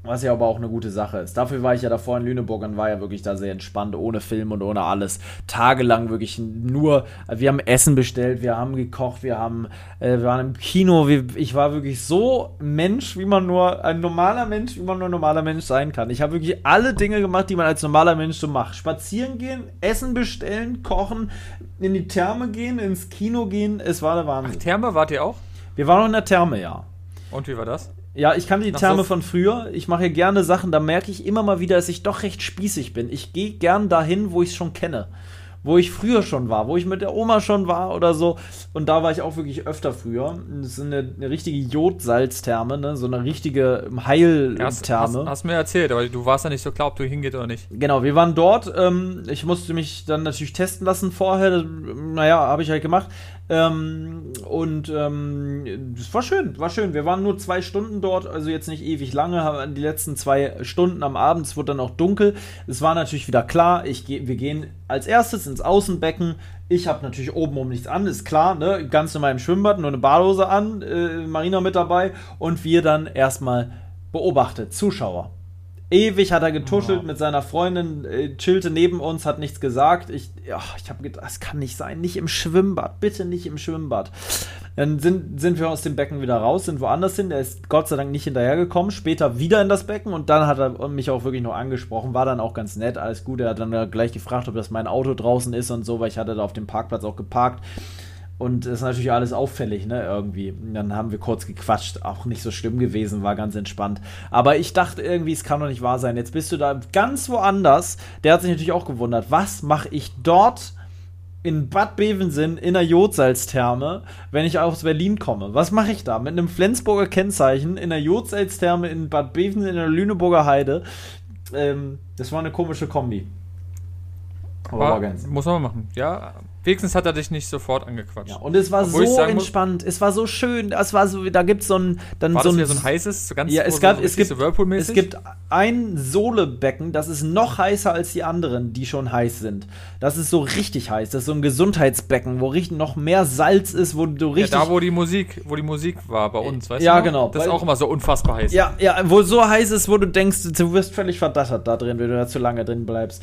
Was ja aber auch eine gute Sache ist. Dafür war ich ja davor in Lüneburg und war ja wirklich da sehr entspannt, ohne Film und ohne alles. Tagelang wirklich nur, wir haben Essen bestellt, wir haben gekocht, wir haben, äh, wir waren im Kino. Wir, ich war wirklich so Mensch, wie man nur, ein normaler Mensch, wie man nur ein normaler Mensch sein kann. Ich habe wirklich alle Dinge gemacht, die man als normaler Mensch so macht. Spazieren gehen, Essen bestellen, kochen, in die Therme gehen, ins Kino gehen. Es war der Wahnsinn. Ach, Therme wart ihr auch? Wir waren noch in der Therme, ja. Und wie war das? Ja, ich kann die Nach Therme so von früher. Ich mache hier gerne Sachen, da merke ich immer mal wieder, dass ich doch recht spießig bin. Ich gehe gern dahin, wo ich es schon kenne wo ich früher schon war, wo ich mit der Oma schon war oder so. Und da war ich auch wirklich öfter früher. Das ist eine, eine richtige Jodsalztherme, ne? so eine richtige Heiltherme. Hast, hast, hast, mir erzählt, aber du warst ja nicht so klar, ob du hingehst oder nicht. Genau, wir waren dort. Ähm, ich musste mich dann natürlich testen lassen vorher. Naja, habe ich halt gemacht. Ähm, und ähm, es war schön, war schön. Wir waren nur zwei Stunden dort, also jetzt nicht ewig lange. Die letzten zwei Stunden am Abend, es wurde dann auch dunkel. Es war natürlich wieder klar, ich geh, wir gehen als erstes ins Außenbecken. Ich habe natürlich oben um nichts an, ist klar, ne? Ganz in meinem Schwimmbad, nur eine Badhose an, äh, Marina mit dabei und wir dann erstmal beobachtet, Zuschauer. Ewig hat er getuschelt oh. mit seiner Freundin, äh, chillte neben uns, hat nichts gesagt. Ich, ja, ich habe gedacht, das kann nicht sein. Nicht im Schwimmbad, bitte nicht im Schwimmbad. Dann sind, sind wir aus dem Becken wieder raus, sind woanders hin. Der ist Gott sei Dank nicht hinterhergekommen. Später wieder in das Becken und dann hat er mich auch wirklich noch angesprochen. War dann auch ganz nett, alles gut. Er hat dann gleich gefragt, ob das mein Auto draußen ist und so, weil ich hatte da auf dem Parkplatz auch geparkt. Und das ist natürlich alles auffällig, ne, irgendwie. Und dann haben wir kurz gequatscht, auch nicht so schlimm gewesen, war ganz entspannt. Aber ich dachte irgendwie, es kann doch nicht wahr sein. Jetzt bist du da ganz woanders. Der hat sich natürlich auch gewundert, was mache ich dort in Bad Bevensen in der Jodsalztherme, wenn ich aus Berlin komme? Was mache ich da? Mit einem Flensburger Kennzeichen in der Jodsalztherme in Bad Bevensen in der Lüneburger Heide. Ähm, das war eine komische Kombi. Aber war, ganz. Muss man machen. Ja, Wenigstens hat er dich nicht sofort angequatscht. Ja, und es war Obwohl so entspannt, es war so schön, es war so, da gibt es so ein, dann war so, ein, so ein heißes, so ganz ja, es gab, so es gibt, so es gibt ein Sohlebecken, das ist noch heißer als die anderen, die schon heiß sind. Das ist so richtig heiß, das ist so ein Gesundheitsbecken, wo richtig noch mehr Salz ist, wo du richtig. Ja, da wo die Musik, wo die Musik war bei uns, weißt ja, du? Ja, genau. Das ist auch immer so unfassbar heiß. Ja, ja, wo so heiß ist, wo du denkst, du wirst völlig verdattert da drin, wenn du da zu lange drin bleibst.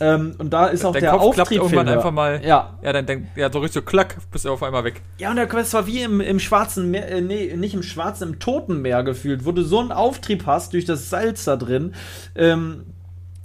Ähm, und da ist auch Dein der Kopf Auftrieb irgendwann einfach mal. Ja. Ja, dann denk, ja, so richtig so klack, bist du auf einmal weg. Ja, und der Quest war wie im, im schwarzen Meer, äh, nee, nicht im schwarzen, im toten Meer gefühlt, wo du so einen Auftrieb hast durch das Salz da drin. Ähm,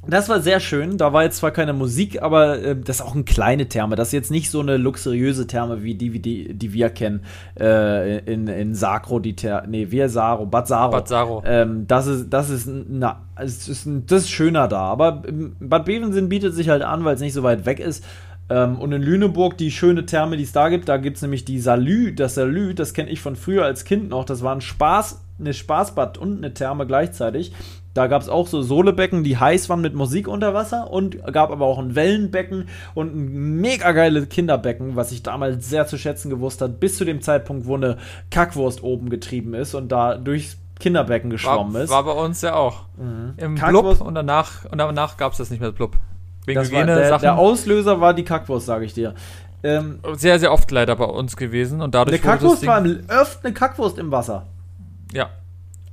das war sehr schön. Da war jetzt zwar keine Musik, aber äh, das ist auch eine kleine Therme. Das ist jetzt nicht so eine luxuriöse Therme wie die, wie die, die wir kennen äh, in, in Sacro, die Therme. Nee, wir Saro, Bad Saro. Bad Saro. Ähm, das ist, das ist, na, es ist, das ist schöner da. Aber Bad Bevensen bietet sich halt an, weil es nicht so weit weg ist. Ähm, und in Lüneburg die schöne Therme, die es da gibt, da gibt es nämlich die Salü. Das Salü, das kenne ich von früher als Kind noch. Das war ein Spaß, eine Spaßbad und eine Therme gleichzeitig. Da gab es auch so Sohlebecken, die heiß waren mit Musik unter Wasser und gab aber auch ein Wellenbecken und ein mega geiles Kinderbecken, was ich damals sehr zu schätzen gewusst hat, bis zu dem Zeitpunkt, wo eine Kackwurst oben getrieben ist und da durchs Kinderbecken geschwommen war, ist. War bei uns ja auch. Mhm. Im Blub und danach, und danach gab es das nicht mehr Blub. Wegen das Hygiene der, der Auslöser war die Kackwurst, sage ich dir. Ähm, sehr, sehr oft leider bei uns gewesen und dadurch. Eine Kackwurst war öfter eine Kackwurst im Wasser. Ja,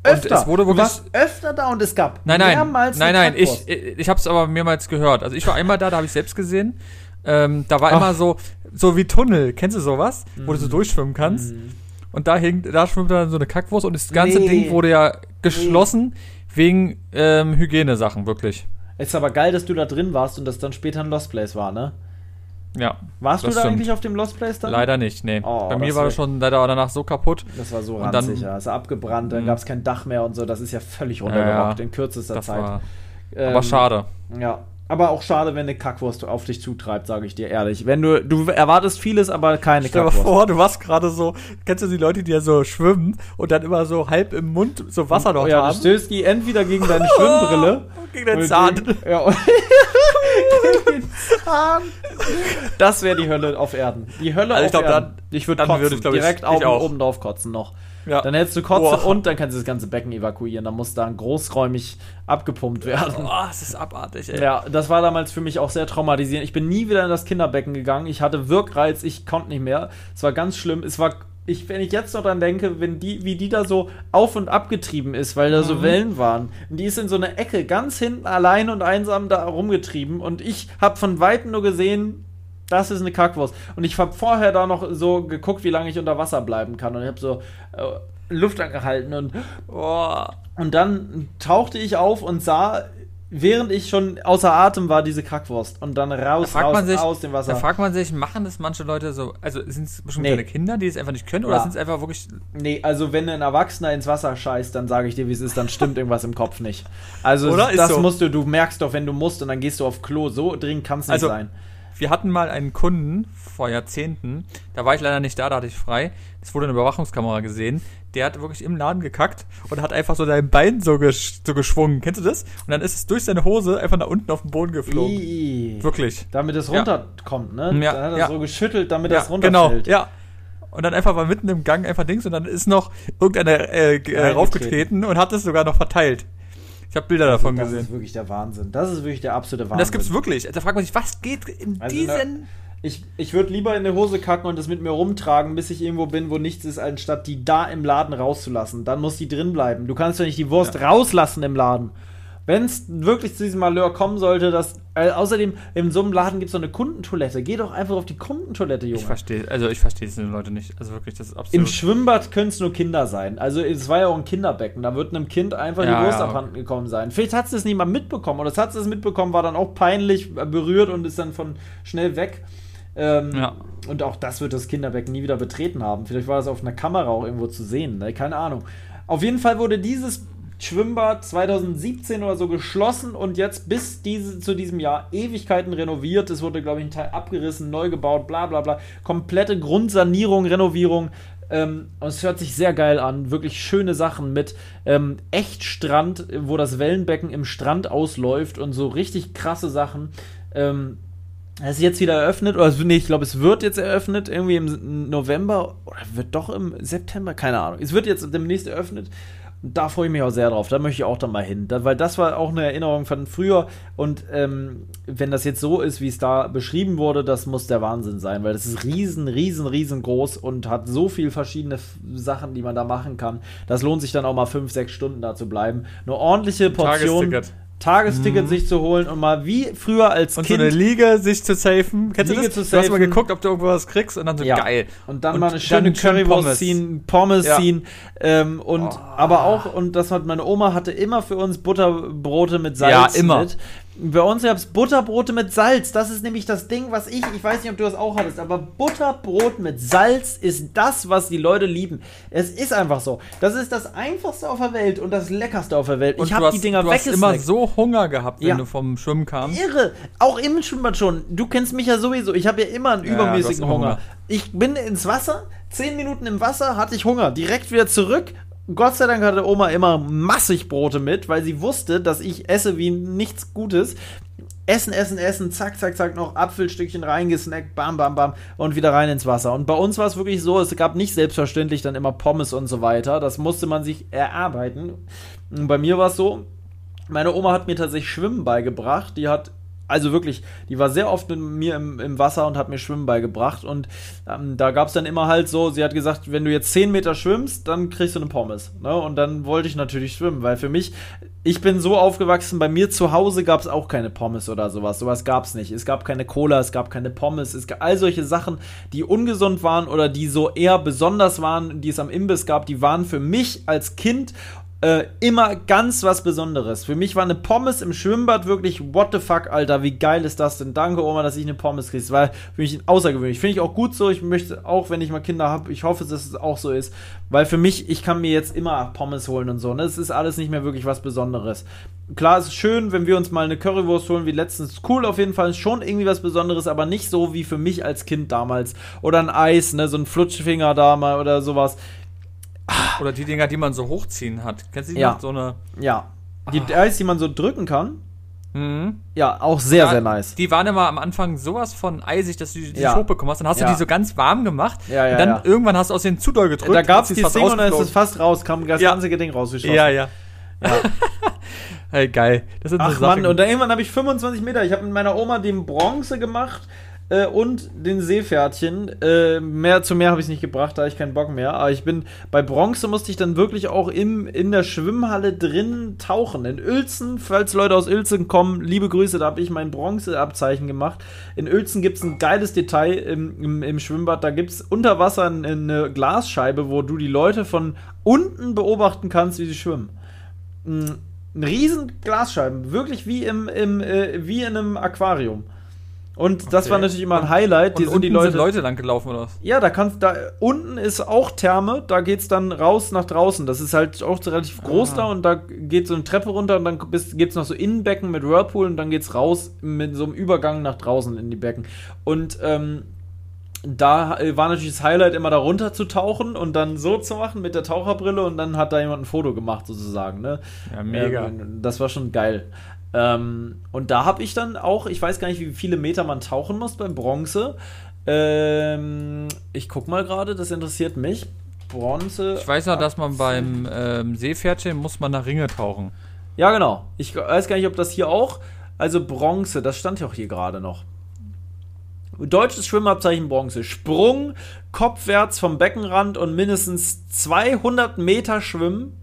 öfter. Und es wurde wirklich du öfter da und es gab nein, nein, mehrmals Nein, nein, ich, ich, ich habe es aber mehrmals gehört. Also ich war einmal da, da habe ich selbst gesehen. Ähm, da war Ach. immer so, so wie Tunnel. Kennst du sowas? Mm. Wo du so mhm. durchschwimmen kannst. Mm. Und da hing, da schwimmt dann so eine Kackwurst und das ganze nee. Ding wurde ja geschlossen nee. wegen ähm, Hygienesachen, wirklich. Ist aber geil, dass du da drin warst und das dann später ein Lost Place war, ne? Ja. Warst du da stimmt. eigentlich auf dem Lost Place dann? Leider nicht, nee. Oh, Bei mir war das schon leider danach so kaputt. Das war so ranzig, ja. Es ist abgebrannt, dann Mhm. gab es kein Dach mehr und so. Das ist ja völlig Ja, runtergerockt ja. in kürzester Das Zeit. war Ähm, aber schade. Ja. Aber auch schade, wenn eine Kackwurst auf dich zutreibt, sage ich dir ehrlich. Wenn du, du erwartest vieles, aber keine Stell dir mal Kackwurst. vor, du warst gerade so, kennst du die Leute, die ja so schwimmen und dann immer so halb im Mund so Wasser noch Oh ja, du haben? stößt die entweder gegen deine <laughs> Schwimmbrille. Gegen den oder Zahn. Gegen, ja, <laughs> Das wäre die Hölle auf Erden. Die Hölle Also auf ich glaub, Erden. dann- ich würde kotzen. würde ich, glaub ich, direkt ich oben, drauf kotzen noch. Ja. Dann hättest du Kotze Boah. und dann kannst du das ganze Becken evakuieren. Dann muss dann großräumig abgepumpt werden. Oh, es ist abartig, ey. Ja, das war damals für mich auch sehr traumatisierend. Ich bin nie wieder in das Kinderbecken gegangen. Ich hatte Wirkreiz, ich konnte nicht mehr. Es war ganz schlimm. Es war, ich, wenn ich jetzt noch dran denke, wenn die, wie die da so auf und ab getrieben ist, weil da Mhm. so Wellen waren. Und die ist in so einer Ecke ganz hinten allein und einsam da rumgetrieben. Und ich habe von Weitem nur gesehen, das ist eine Kackwurst. Und ich habe vorher da noch so geguckt, wie lange ich unter Wasser bleiben kann. Und ich habe so äh, Luft angehalten und Boah. und dann tauchte ich auf und sah, während ich schon außer Atem war, diese Kackwurst. Und dann Da raus, fragt raus sich, aus dem Wasser. da fragt man sich, machen das manche Leute so, also sind es bestimmt Nee. kleine Kinder, die es einfach nicht können, oder Ja. sind es einfach wirklich, nee, also wenn ein Erwachsener ins Wasser scheißt, dann sage ich dir, wie es ist, dann stimmt irgendwas im Kopf nicht. Also Oder? Ist das so. musst du, du merkst doch, wenn du musst und dann gehst du auf Klo. So dringend kann es nicht Also, sein. Wir hatten mal einen Kunden vor Jahrzehnten, da war ich leider nicht da, da hatte ich frei, es wurde eine Überwachungskamera gesehen, der hat wirklich im Laden gekackt und hat einfach so sein Bein so, gesch so geschwungen, kennst du das? Und dann ist es durch seine Hose einfach nach unten auf den Boden geflogen. Ih. Wirklich. Damit es Ja. runterkommt, ne? Ja, dann hat er ja. so geschüttelt, damit Ja, das genau, runterfällt. ja. Und dann einfach mal mitten im Gang einfach Dings und dann ist noch irgendeiner äh, äh, raufgetreten und hat es sogar noch verteilt. Ich habe Bilder davon das gesehen. ist wirklich der Wahnsinn. Das ist wirklich der absolute Wahnsinn. Und das gibt's wirklich. Da fragt man sich, was geht in Also, diesen. Ich, ich würde lieber in eine Hose kacken und das mit mir rumtragen, bis ich irgendwo bin, wo nichts ist, anstatt die da im Laden rauszulassen. Dann muss die drin bleiben. Du kannst doch nicht die Wurst rauslassen im Laden. Wenn es wirklich zu diesem Malheur kommen sollte, dass. Äh, außerdem, in so einem Laden gibt es so eine Kundentoilette. Geh doch einfach auf die Kundentoilette, Junge. Ich verstehe, also ich verstehe diese Leute nicht. Also wirklich, das ist Im absolut. Schwimmbad können es nur Kinder sein. Also es war ja auch ein Kinderbecken. Da wird einem Kind einfach Ja, die Wurst ja. abhanden gekommen sein. Vielleicht hat es das niemand mitbekommen. Oder es hat es mitbekommen, war dann auch peinlich äh, berührt und ist dann von schnell weg. Ähm, Ja. Und auch das wird das Kinderbecken nie wieder betreten haben. Vielleicht war das auf einer Kamera auch irgendwo zu sehen. Ne? Keine Ahnung. Auf jeden Fall wurde dieses Schwimmbad 2017 oder so geschlossen und jetzt bis diese, zu diesem Jahr Ewigkeiten renoviert. Es wurde, glaube ich, ein Teil abgerissen, neu gebaut, bla bla bla. Komplette Grundsanierung, Renovierung. Ähm, und es hört sich sehr geil an. Wirklich schöne Sachen mit ähm, Echtstrand, wo das Wellenbecken im Strand ausläuft und so richtig krasse Sachen. Ähm, es ist jetzt wieder eröffnet, oder nee, ich glaube, es wird jetzt eröffnet, irgendwie im November, oder wird doch im September, keine Ahnung. Es wird jetzt demnächst eröffnet. Da freue ich mich auch sehr drauf. Da möchte ich auch dann mal hin. Da, weil das war auch eine Erinnerung von früher. Und ähm, wenn das jetzt so ist, wie es da beschrieben wurde, das muss der Wahnsinn sein, weil das ist riesen, riesen, riesengroß und hat so viel verschiedene Sachen, die man da machen kann. Das lohnt sich dann auch mal fünf, sechs Stunden da zu bleiben. Eine ordentliche Portion. Tagesticket. Tagesticket sich zu holen und mal wie früher als Und Kind so eine Liege sich zu safen. Kennst Liege du das? zu du hast mal safen. geguckt, ob du irgendwo was kriegst und dann so Ja. geil. Und dann Und mal eine schöne Currywurst Pommes. ziehen, Pommes Ja. ziehen. Ähm, und Oh. aber auch, und das hat meine Oma hatte immer für uns Butterbrote mit Salz Ja, immer. mit. Bei uns gab es Butterbrote mit Salz. Das ist nämlich das Ding, was ich, ich weiß nicht, ob du das auch hattest, aber Butterbrot mit Salz ist das, was die Leute lieben. Es ist einfach so. Das ist das einfachste auf der Welt und das leckerste auf der Welt. Und ich du habe die Dinger du hast immer weggesnackt. so Hunger gehabt, wenn Ja. du vom Schwimmen kamst. Irre. Auch im Schwimmbad schon. Du kennst mich ja sowieso. Ich habe ja immer einen Ja, du übermäßigen immer Hunger. Hunger. Ich bin ins Wasser, zehn Minuten im Wasser, hatte ich Hunger. Direkt wieder zurück. Gott sei Dank hatte Oma immer massig Brote mit, weil sie wusste, dass ich esse wie nichts Gutes. Essen, essen, essen, zack, zack, zack, noch Apfelstückchen reingesnackt, bam, bam, bam und wieder rein ins Wasser. Und bei uns war es wirklich so, es gab nicht selbstverständlich dann immer Pommes und so weiter. Das musste man sich erarbeiten. Und bei mir war es so, meine Oma hat mir tatsächlich Schwimmen beigebracht. Die hat, also wirklich, die war sehr oft mit mir im, im Wasser und hat mir Schwimmen beigebracht. Und ähm, da gab es dann immer halt so, sie hat gesagt, wenn du jetzt 10 Meter schwimmst, dann kriegst du eine Pommes. Ne? Und dann wollte ich natürlich schwimmen, weil für mich, ich bin so aufgewachsen, bei mir zu Hause gab es auch keine Pommes oder sowas. Sowas gab es nicht. Es gab keine Cola, es gab keine Pommes, es gab all solche Sachen, die ungesund waren oder die so eher besonders waren, die es am Imbiss gab, die waren für mich als Kind äh, immer ganz was Besonderes. Für mich war eine Pommes im Schwimmbad wirklich, what the fuck, Alter, wie geil ist das denn? Danke, Oma, dass ich eine Pommes kriege. Das war für mich außergewöhnlich. Finde ich auch gut so. Ich möchte auch, wenn ich mal Kinder habe, ich hoffe, dass es auch so ist. Weil für mich, ich kann mir jetzt immer Pommes holen und so. Ne? Es ist alles nicht mehr wirklich was Besonderes. Klar, es ist schön, wenn wir uns mal eine Currywurst holen, wie letztens. Cool auf jeden Fall, schon irgendwie was Besonderes, aber nicht so wie für mich als Kind damals. Oder ein Eis, ne, so ein Flutschfinger da mal oder sowas. Oder die Dinger, die man so hochziehen hat. Kennst du die Ja. noch? So eine. Ja. Die Eis, die man so drücken kann. Mhm. Ja, auch sehr, Ja, sehr nice. Die waren immer am Anfang sowas von eisig, dass du die Ja. hochbekommen hast. Dann hast Ja. du die so ganz warm gemacht. Ja, ja, und dann irgendwann hast du aus den zu doll gedrückt. Da gab es die fast Ding und dann ist es fast raus, kam das ganze Ding rausgeschossen. Ja, ja. <laughs> hey, geil. Das sind so Ach Mann, Sachen. und dann irgendwann habe ich 25 Meter. Ich habe mit meiner Oma den Bronze gemacht äh, und den Seepferdchen. Äh, mehr zu mehr habe ich nicht gebracht, da ich keinen Bock mehr. Aber ich bin bei Bronze musste ich dann wirklich auch im, in der Schwimmhalle drin tauchen. In Uelzen, falls Leute aus Uelzen kommen, liebe Grüße, da habe ich mein Bronzeabzeichen gemacht. In Uelzen gibt es ein geiles Detail im, im, im Schwimmbad. Da gibt es unter Wasser eine, Glasscheibe, wo du die Leute von unten beobachten kannst, wie sie schwimmen. Ein riesen Glasscheiben, wirklich wie im, im äh, wie in einem Aquarium. Und das Okay. war natürlich immer ein Highlight. und unten die Leute, sind Leute lang gelaufen oder was? Ja, da kannst da unten ist auch Therme, da geht's dann raus nach draußen. Das ist halt auch so relativ groß Ah. da und da geht so eine Treppe runter und dann bis, gibt's noch so Innenbecken mit Whirlpool und dann geht's raus mit so einem Übergang nach draußen in die Becken. Und ähm, da äh, war natürlich das Highlight immer da runter zu tauchen und dann so zu machen mit der Taucherbrille und dann hat da jemand ein Foto gemacht sozusagen, ne? Ja, mega. Ähm, das war schon geil. Ähm, und da habe ich dann auch, ich weiß gar nicht, wie viele Meter man tauchen muss beim Bronze. Ähm, ich guck mal gerade, das interessiert mich. Bronze. Ich weiß ja, dass man beim ähm, Seepferdchen muss man nach Ringe tauchen. Ja, genau. Ich weiß gar nicht, ob das hier auch. Also Bronze, das stand ja auch hier gerade noch. Deutsches Schwimmabzeichen Bronze. Sprung kopfwärts vom Beckenrand und mindestens 200 Meter schwimmen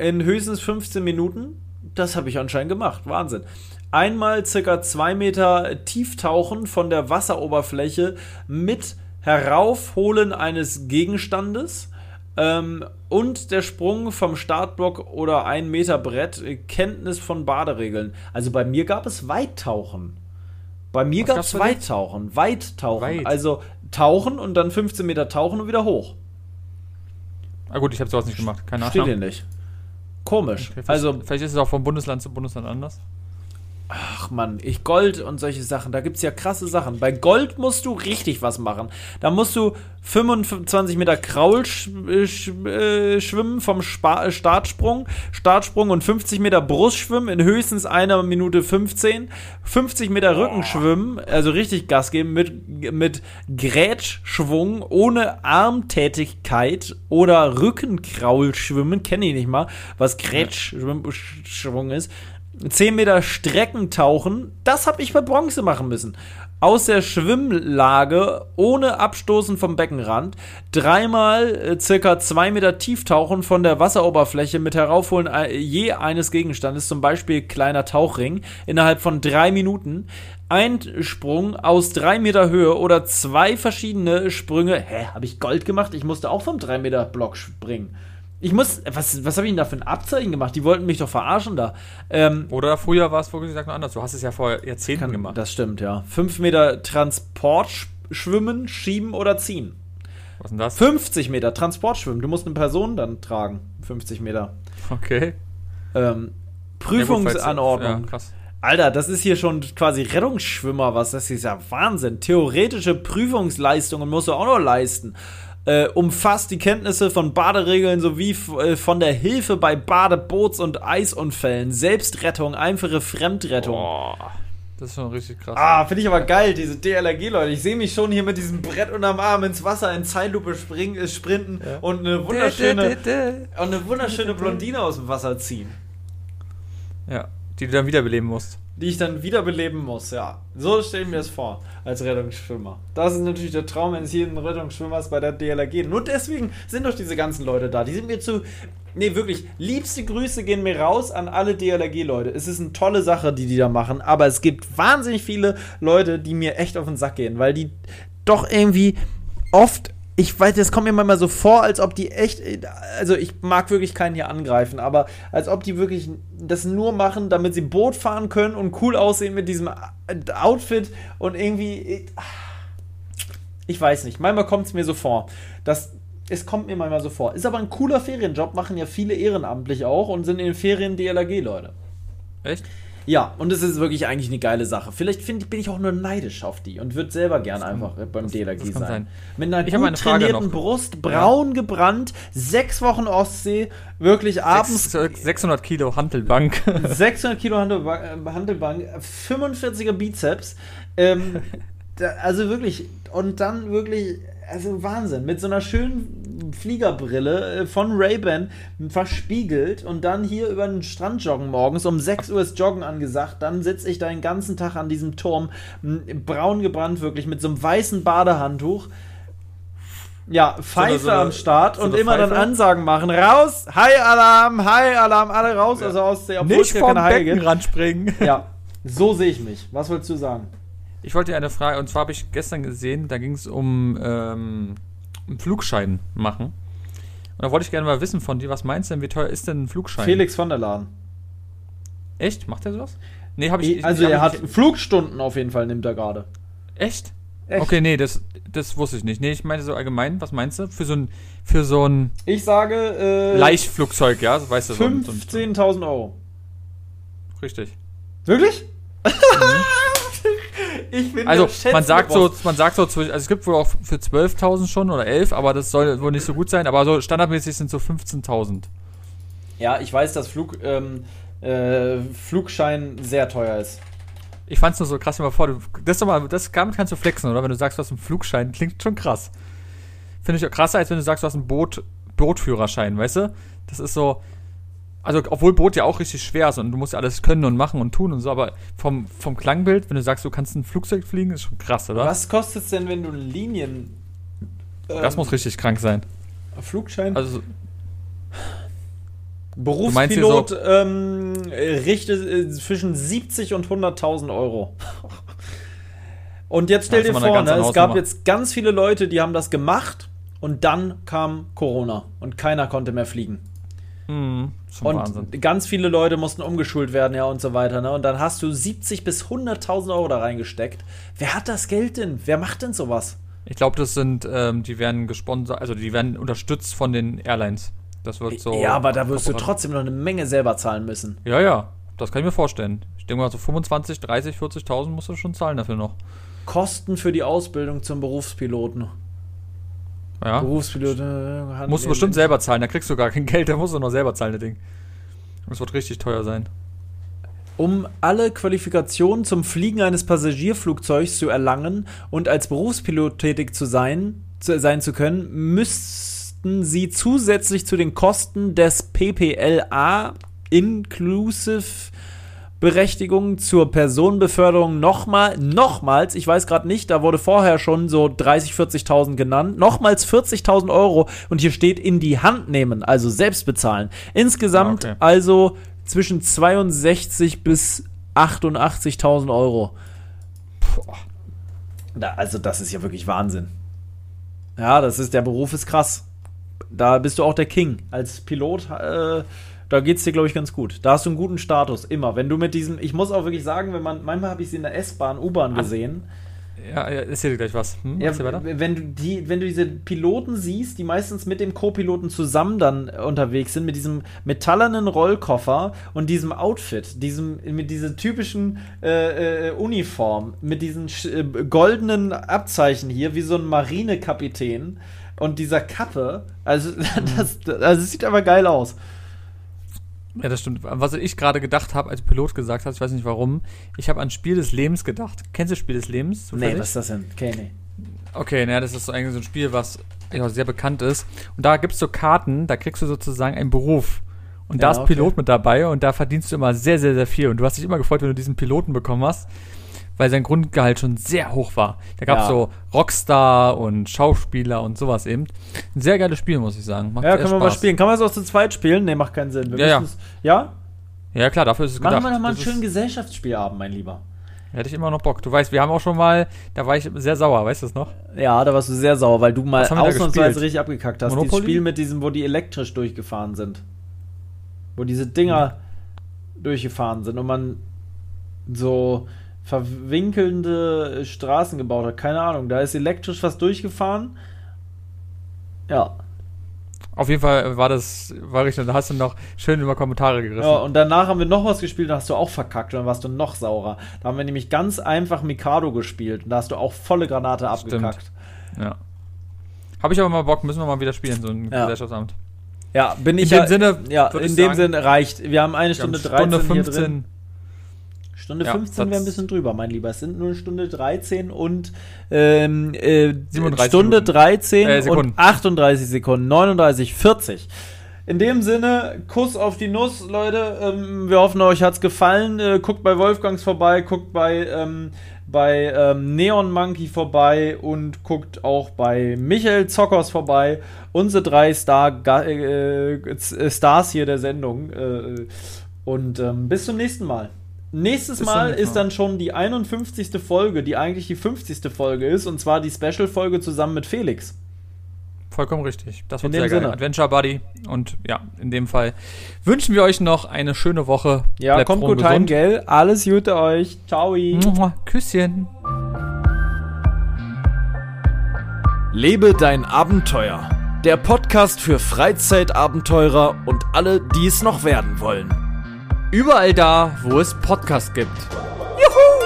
in höchstens 15 Minuten. Das habe ich anscheinend gemacht. Wahnsinn. Einmal circa 2 Meter Tieftauchen von der Wasseroberfläche mit Heraufholen eines Gegenstandes. Ähm, und der Sprung vom Startblock oder ein Meter Brett, Kenntnis von Baderegeln. Also bei mir gab es Weittauchen. Bei mir gab es? Weittauchen. Weittauchen. Weit. Also tauchen und dann 15 Meter tauchen und wieder hoch. Ah gut, ich habe sowas nicht gemacht. Keine Steht Ahnung. hier nicht. Komisch. Okay, vielleicht, also, vielleicht ist es auch von Bundesland zu Bundesland anders. Ach Mann, ich Gold und solche Sachen, da gibt es ja krasse Sachen. Bei Gold musst du richtig was machen. Da musst du 25 Meter Kraul sch sch äh, schwimmen vom Spa äh, Startsprung, Startsprung und 50 Meter Brustschwimmen in höchstens einer Minute 15. 50 Meter Rückenschwimmen, also richtig Gas geben mit, mit Grätschwung ohne Armtätigkeit oder Rückenkraulschwimmen, kenne ich nicht mal, was Grätschwung ist. 10 Meter Streckentauchen, das habe ich bei Bronze machen müssen. Aus der Schwimmlage ohne Abstoßen vom Beckenrand. Dreimal äh, circa 2 Meter Tieftauchen von der Wasseroberfläche mit Heraufholen äh, je eines Gegenstandes, zum Beispiel kleiner Tauchring, innerhalb von drei Minuten. Einsprung aus 3 Meter Höhe oder zwei verschiedene Sprünge. Hä, habe ich Gold gemacht? Ich musste auch vom 3 Meter Block springen. Ich muss, was, was habe ich denn da für ein Abzeichen gemacht? Die wollten mich doch verarschen da. Ähm, Oder früher war es vorher gesagt noch anders. Du hast es ja vor Jahrzehnten kann, gemacht. Das stimmt, ja. 5 Meter Transport sch- schwimmen, schieben oder ziehen. Was ist denn das? 50 Meter Transportschwimmen. Du musst eine Person dann tragen. 50 Meter. Okay. Ähm, Ja, gut, Prüfungsanordnung. Ja, krass. Alter, das ist hier schon quasi Rettungsschwimmer, was das ist ja Wahnsinn. Theoretische Prüfungsleistungen musst du auch noch leisten. Äh, umfasst die Kenntnisse von Baderegeln sowie äh, von der Hilfe bei Bade-, Boots- und Eisunfällen, Selbstrettung, einfache Fremdrettung. Boah. Das ist schon richtig krass. Ah, finde ich aber geil, diese DLRG-Leute. Ich sehe mich schon hier mit diesem Brett unterm Arm ins Wasser in Zeitlupe springen, äh, sprinten und eine wunderschöne, und eine wunderschöne Blondine aus dem Wasser ziehen. Ja, die du dann wiederbeleben musst. Die ich dann wiederbeleben muss, ja. So stelle ich mir das vor, als Rettungsschwimmer. Das ist natürlich der Traum eines jeden Rettungsschwimmers bei der DLRG. Nur deswegen sind doch diese ganzen Leute da. Die sind mir zu. Nee, wirklich, liebste Grüße gehen mir raus an alle DLRG-Leute. Es ist eine tolle Sache, die die da machen, aber es gibt wahnsinnig viele Leute, die mir echt auf den Sack gehen, weil die doch irgendwie oft ich weiß, das kommt mir manchmal so vor, als ob die echt, also ich mag wirklich keinen hier angreifen, aber als ob die wirklich das nur machen, damit sie Boot fahren können und cool aussehen mit diesem Outfit und irgendwie, ich weiß nicht, manchmal kommt es mir so vor, dass es kommt mir manchmal so vor. Ist aber ein cooler Ferienjob, machen ja viele ehrenamtlich auch und sind in den Ferien DLRG-Leute. Echt? Ja, und es ist wirklich eigentlich eine geile Sache. Vielleicht find, bin ich auch nur neidisch auf die und würde selber gern einfach beim das- das kann sein. sein. Mit einer Ich gut eine trainierten. Brust, braun gebrannt, sechs Wochen Ostsee, wirklich abends Sechs- 600 Kilo Hantelbank. <laughs> 600 Kilo Handelba- äh, Handelbank, 45er Bizeps. Ähm, <laughs> da, also wirklich, und dann wirklich, also Wahnsinn, mit so einer schönen Fliegerbrille äh, von Ray-Ban verspiegelt und dann hier über den Strand joggen morgens. Um 6 Uhr ist Joggen angesagt. Dann sitze ich da den ganzen Tag an diesem Turm, braun gebrannt wirklich, mit so einem weißen Badehandtuch. Ja, Pfeife so eine- am Start so und eine immer dann Pfeife? Ansagen machen. Raus! Hi-Alarm! Hi-Alarm! Alle raus aus der Ostsee, obwohl Nicht ja vom. Beckenrand springen. Ja, so sehe ich mich. Was wolltest du sagen? Ich wollte dir eine Frage, und zwar habe ich gestern gesehen, da ging es um, ähm, um Flugschein machen. Und da wollte ich gerne mal wissen von dir, was meinst du denn, wie teuer ist denn ein Flugschein? Felix von der Laden. Echt? Macht er sowas? Nee, habe ich ich- also er hat nicht- Flugstunden auf jeden Fall, nimmt er gerade. Echt? Echt? Okay, nee, das, das wusste ich nicht. Nee, ich meinte so allgemein, was meinst du? Für so ein, für so ein Ich sage äh, Leichtflugzeug, ja? Weißt du, so so ein, 15.000 Euro. Richtig. Wirklich? <laughs> ich bin Also, man sagt so, man sagt so, also es gibt wohl auch für 12.000 schon oder 11, aber das soll wohl nicht so gut sein, aber so standardmäßig sind so 15.000. Ja, ich weiß, dass Flug, ähm, äh, Flugschein sehr teuer ist. Ich fand's nur so krass, mal vor, du, das, ist doch mal, das damit kannst du flexen, oder? Wenn du sagst, du hast einen Flugschein, klingt schon krass. Finde ich auch krasser, als wenn du sagst, du hast einen Boot, Bootführerschein, weißt du? Das ist so, also, obwohl Boot ja auch richtig schwer ist und du musst ja alles können und machen und tun und so, aber vom, vom Klangbild, wenn du sagst, du kannst ein Flugzeug fliegen, ist schon krass, oder? Was kostet es denn, wenn du Linien... Das ähm, muss richtig krank sein. Flugschein? Also, Berufspilot so- ähm, richtet äh, zwischen 70 und 100.000 Euro. <laughs> Und jetzt stell Das dir vor, ne, es gab jetzt ganz viele Leute, die haben das gemacht und dann kam Corona und keiner konnte mehr fliegen. Hm, schon Und Wahnsinn. ganz viele Leute mussten umgeschult werden, ja, und so weiter. Ne? Und dann hast du 70 bis 100.000 Euro da reingesteckt. Wer hat das Geld denn? Wer macht denn sowas? Ich glaube, das sind, ähm, die werden gesponsert, also die werden unterstützt von den Airlines. Das wird so. ja, aber da wirst du trotzdem noch eine Menge selber zahlen müssen. Ja, ja, das kann ich mir vorstellen. Ich denke mal, so 25, 30, 40.000 musst du schon zahlen dafür noch. Kosten für die Ausbildung zum Berufspiloten. Ja. Berufspilot. äh, Musst du bestimmt selber zahlen, da kriegst du gar kein <laughs> Geld, da musst du noch selber zahlen, das Ding. Das wird richtig teuer sein. Um alle Qualifikationen zum Fliegen eines Passagierflugzeugs zu erlangen und als Berufspilot tätig zu sein, zu, sein zu können, müssten sie zusätzlich zu den Kosten des PPLA Inclusive Berechtigung zur Personenbeförderung nochmal, nochmals, ich weiß gerade nicht, da wurde vorher schon so 30, 40.000 genannt, nochmals 40.000 Euro und hier steht in die Hand nehmen, also selbst bezahlen. Insgesamt Ah, okay. also zwischen 62 bis 88.000 Euro. Boah. Da, also das ist ja wirklich Wahnsinn. Ja, das ist, der Beruf ist krass. Da bist du auch der King. Als Pilot, äh, da geht's dir, glaube ich, ganz gut. Da hast du einen guten Status, immer. Wenn du mit diesem, ich muss auch wirklich sagen, wenn man, manchmal habe ich sie in der S-Bahn, U-Bahn gesehen. Ja, ja, erzähl dir gleich was. Hm, Ja, wenn du die, wenn du diese Piloten siehst, die meistens mit dem Co-Piloten zusammen dann unterwegs sind, mit diesem metallernen Rollkoffer und diesem Outfit, diesem, mit dieser typischen äh, äh, Uniform, mit diesen äh, goldenen Abzeichen hier, wie so ein Marinekapitän und dieser Kappe, also <laughs> das, das, also es sieht aber geil aus. Ja, das stimmt. Was ich gerade gedacht habe, als Pilot gesagt hast, ich weiß nicht warum, ich habe an Spiel des Lebens gedacht. Kennst du Spiel des Lebens? zufällig? Nee, was ist das denn? Okay, nee. Okay, naja, das ist so eigentlich so ein Spiel, was ja, sehr bekannt ist. Und da gibt's so Karten, da kriegst du sozusagen einen Beruf. Und da Ja, ist okay. Pilot mit dabei und da verdienst du immer sehr, sehr, sehr viel. Und du hast dich immer gefreut, wenn du diesen Piloten bekommen hast, weil sein Grundgehalt schon sehr hoch war. Da gab's Ja. so Rockstar und Schauspieler und sowas eben. Ein sehr geiles Spiel, muss ich sagen. Macht Ja, können wir mal Spaß. spielen. Kann man es auch zu zweit spielen? Nee, macht keinen Sinn. Wir Ja, ja. ja? Ja, klar, dafür ist es Machen gedacht. wir doch mal einen schönen Gesellschaftsspielabend, mein Lieber. Hätte ich immer noch Bock. Du weißt, wir haben auch schon mal, da war ich sehr sauer, weißt du das noch? Ja, da warst du sehr sauer, weil du mal wir ausnahmsweise richtig abgekackt hast. Monopoly? Dieses Spiel mit diesem, wo die elektrisch durchgefahren sind. Wo diese Dinger durchgefahren sind und man so verwinkelnde Straßen gebaut hat. Keine Ahnung, da ist elektrisch was durchgefahren. Ja. Auf jeden Fall war das, war richtig, da hast du noch schön über Kommentare gerissen. ja. Und danach haben wir noch was gespielt, da hast du auch verkackt und dann warst du noch saurer. Da haben wir nämlich ganz einfach Mikado gespielt und da hast du auch volle Granate Stimmt. abgekackt. Ja. Habe ich aber mal Bock, müssen wir mal wieder spielen, so ein Ja. Gesellschaftsamt. Ja, bin In ich dem ja, Sinne ja, in dem sagen, Sinne reicht. Wir haben eine Stunde 13 Stunde hier 15. Stunde Ja, 15 wäre ein bisschen drüber, mein Lieber. Es sind nur Stunde 13 und ähm, äh, 37 Stunde Minuten. 13 Äh, und 38 Sekunden, 39, 40. In dem Sinne, Kuss auf die Nuss, Leute. Ähm, wir hoffen, euch hat's gefallen. Äh, guckt bei Wolfgangs vorbei, guckt bei, ähm, bei ähm, Neon Monkey vorbei und guckt auch bei Michael Zockers vorbei. Unsere drei Star äh, äh, Stars hier der Sendung. Äh, und ähm, bis zum nächsten Mal. Nächstes zum Mal ist dann schon die 51. Folge, die eigentlich die 50. Folge ist, und zwar die Special-Folge zusammen mit Felix. Vollkommen richtig. Das wird sehr geil. Sinne. Adventure Buddy. Und ja, in dem Fall wünschen wir euch noch eine schöne Woche. Ja, Bleibt kommt gut heim, gesund. gell? Alles Gute euch. Ciao. Küsschen. Lebe dein Abenteuer. Der Podcast für Freizeitabenteurer und alle, die es noch werden wollen. Überall da, wo es Podcasts gibt. Juhu!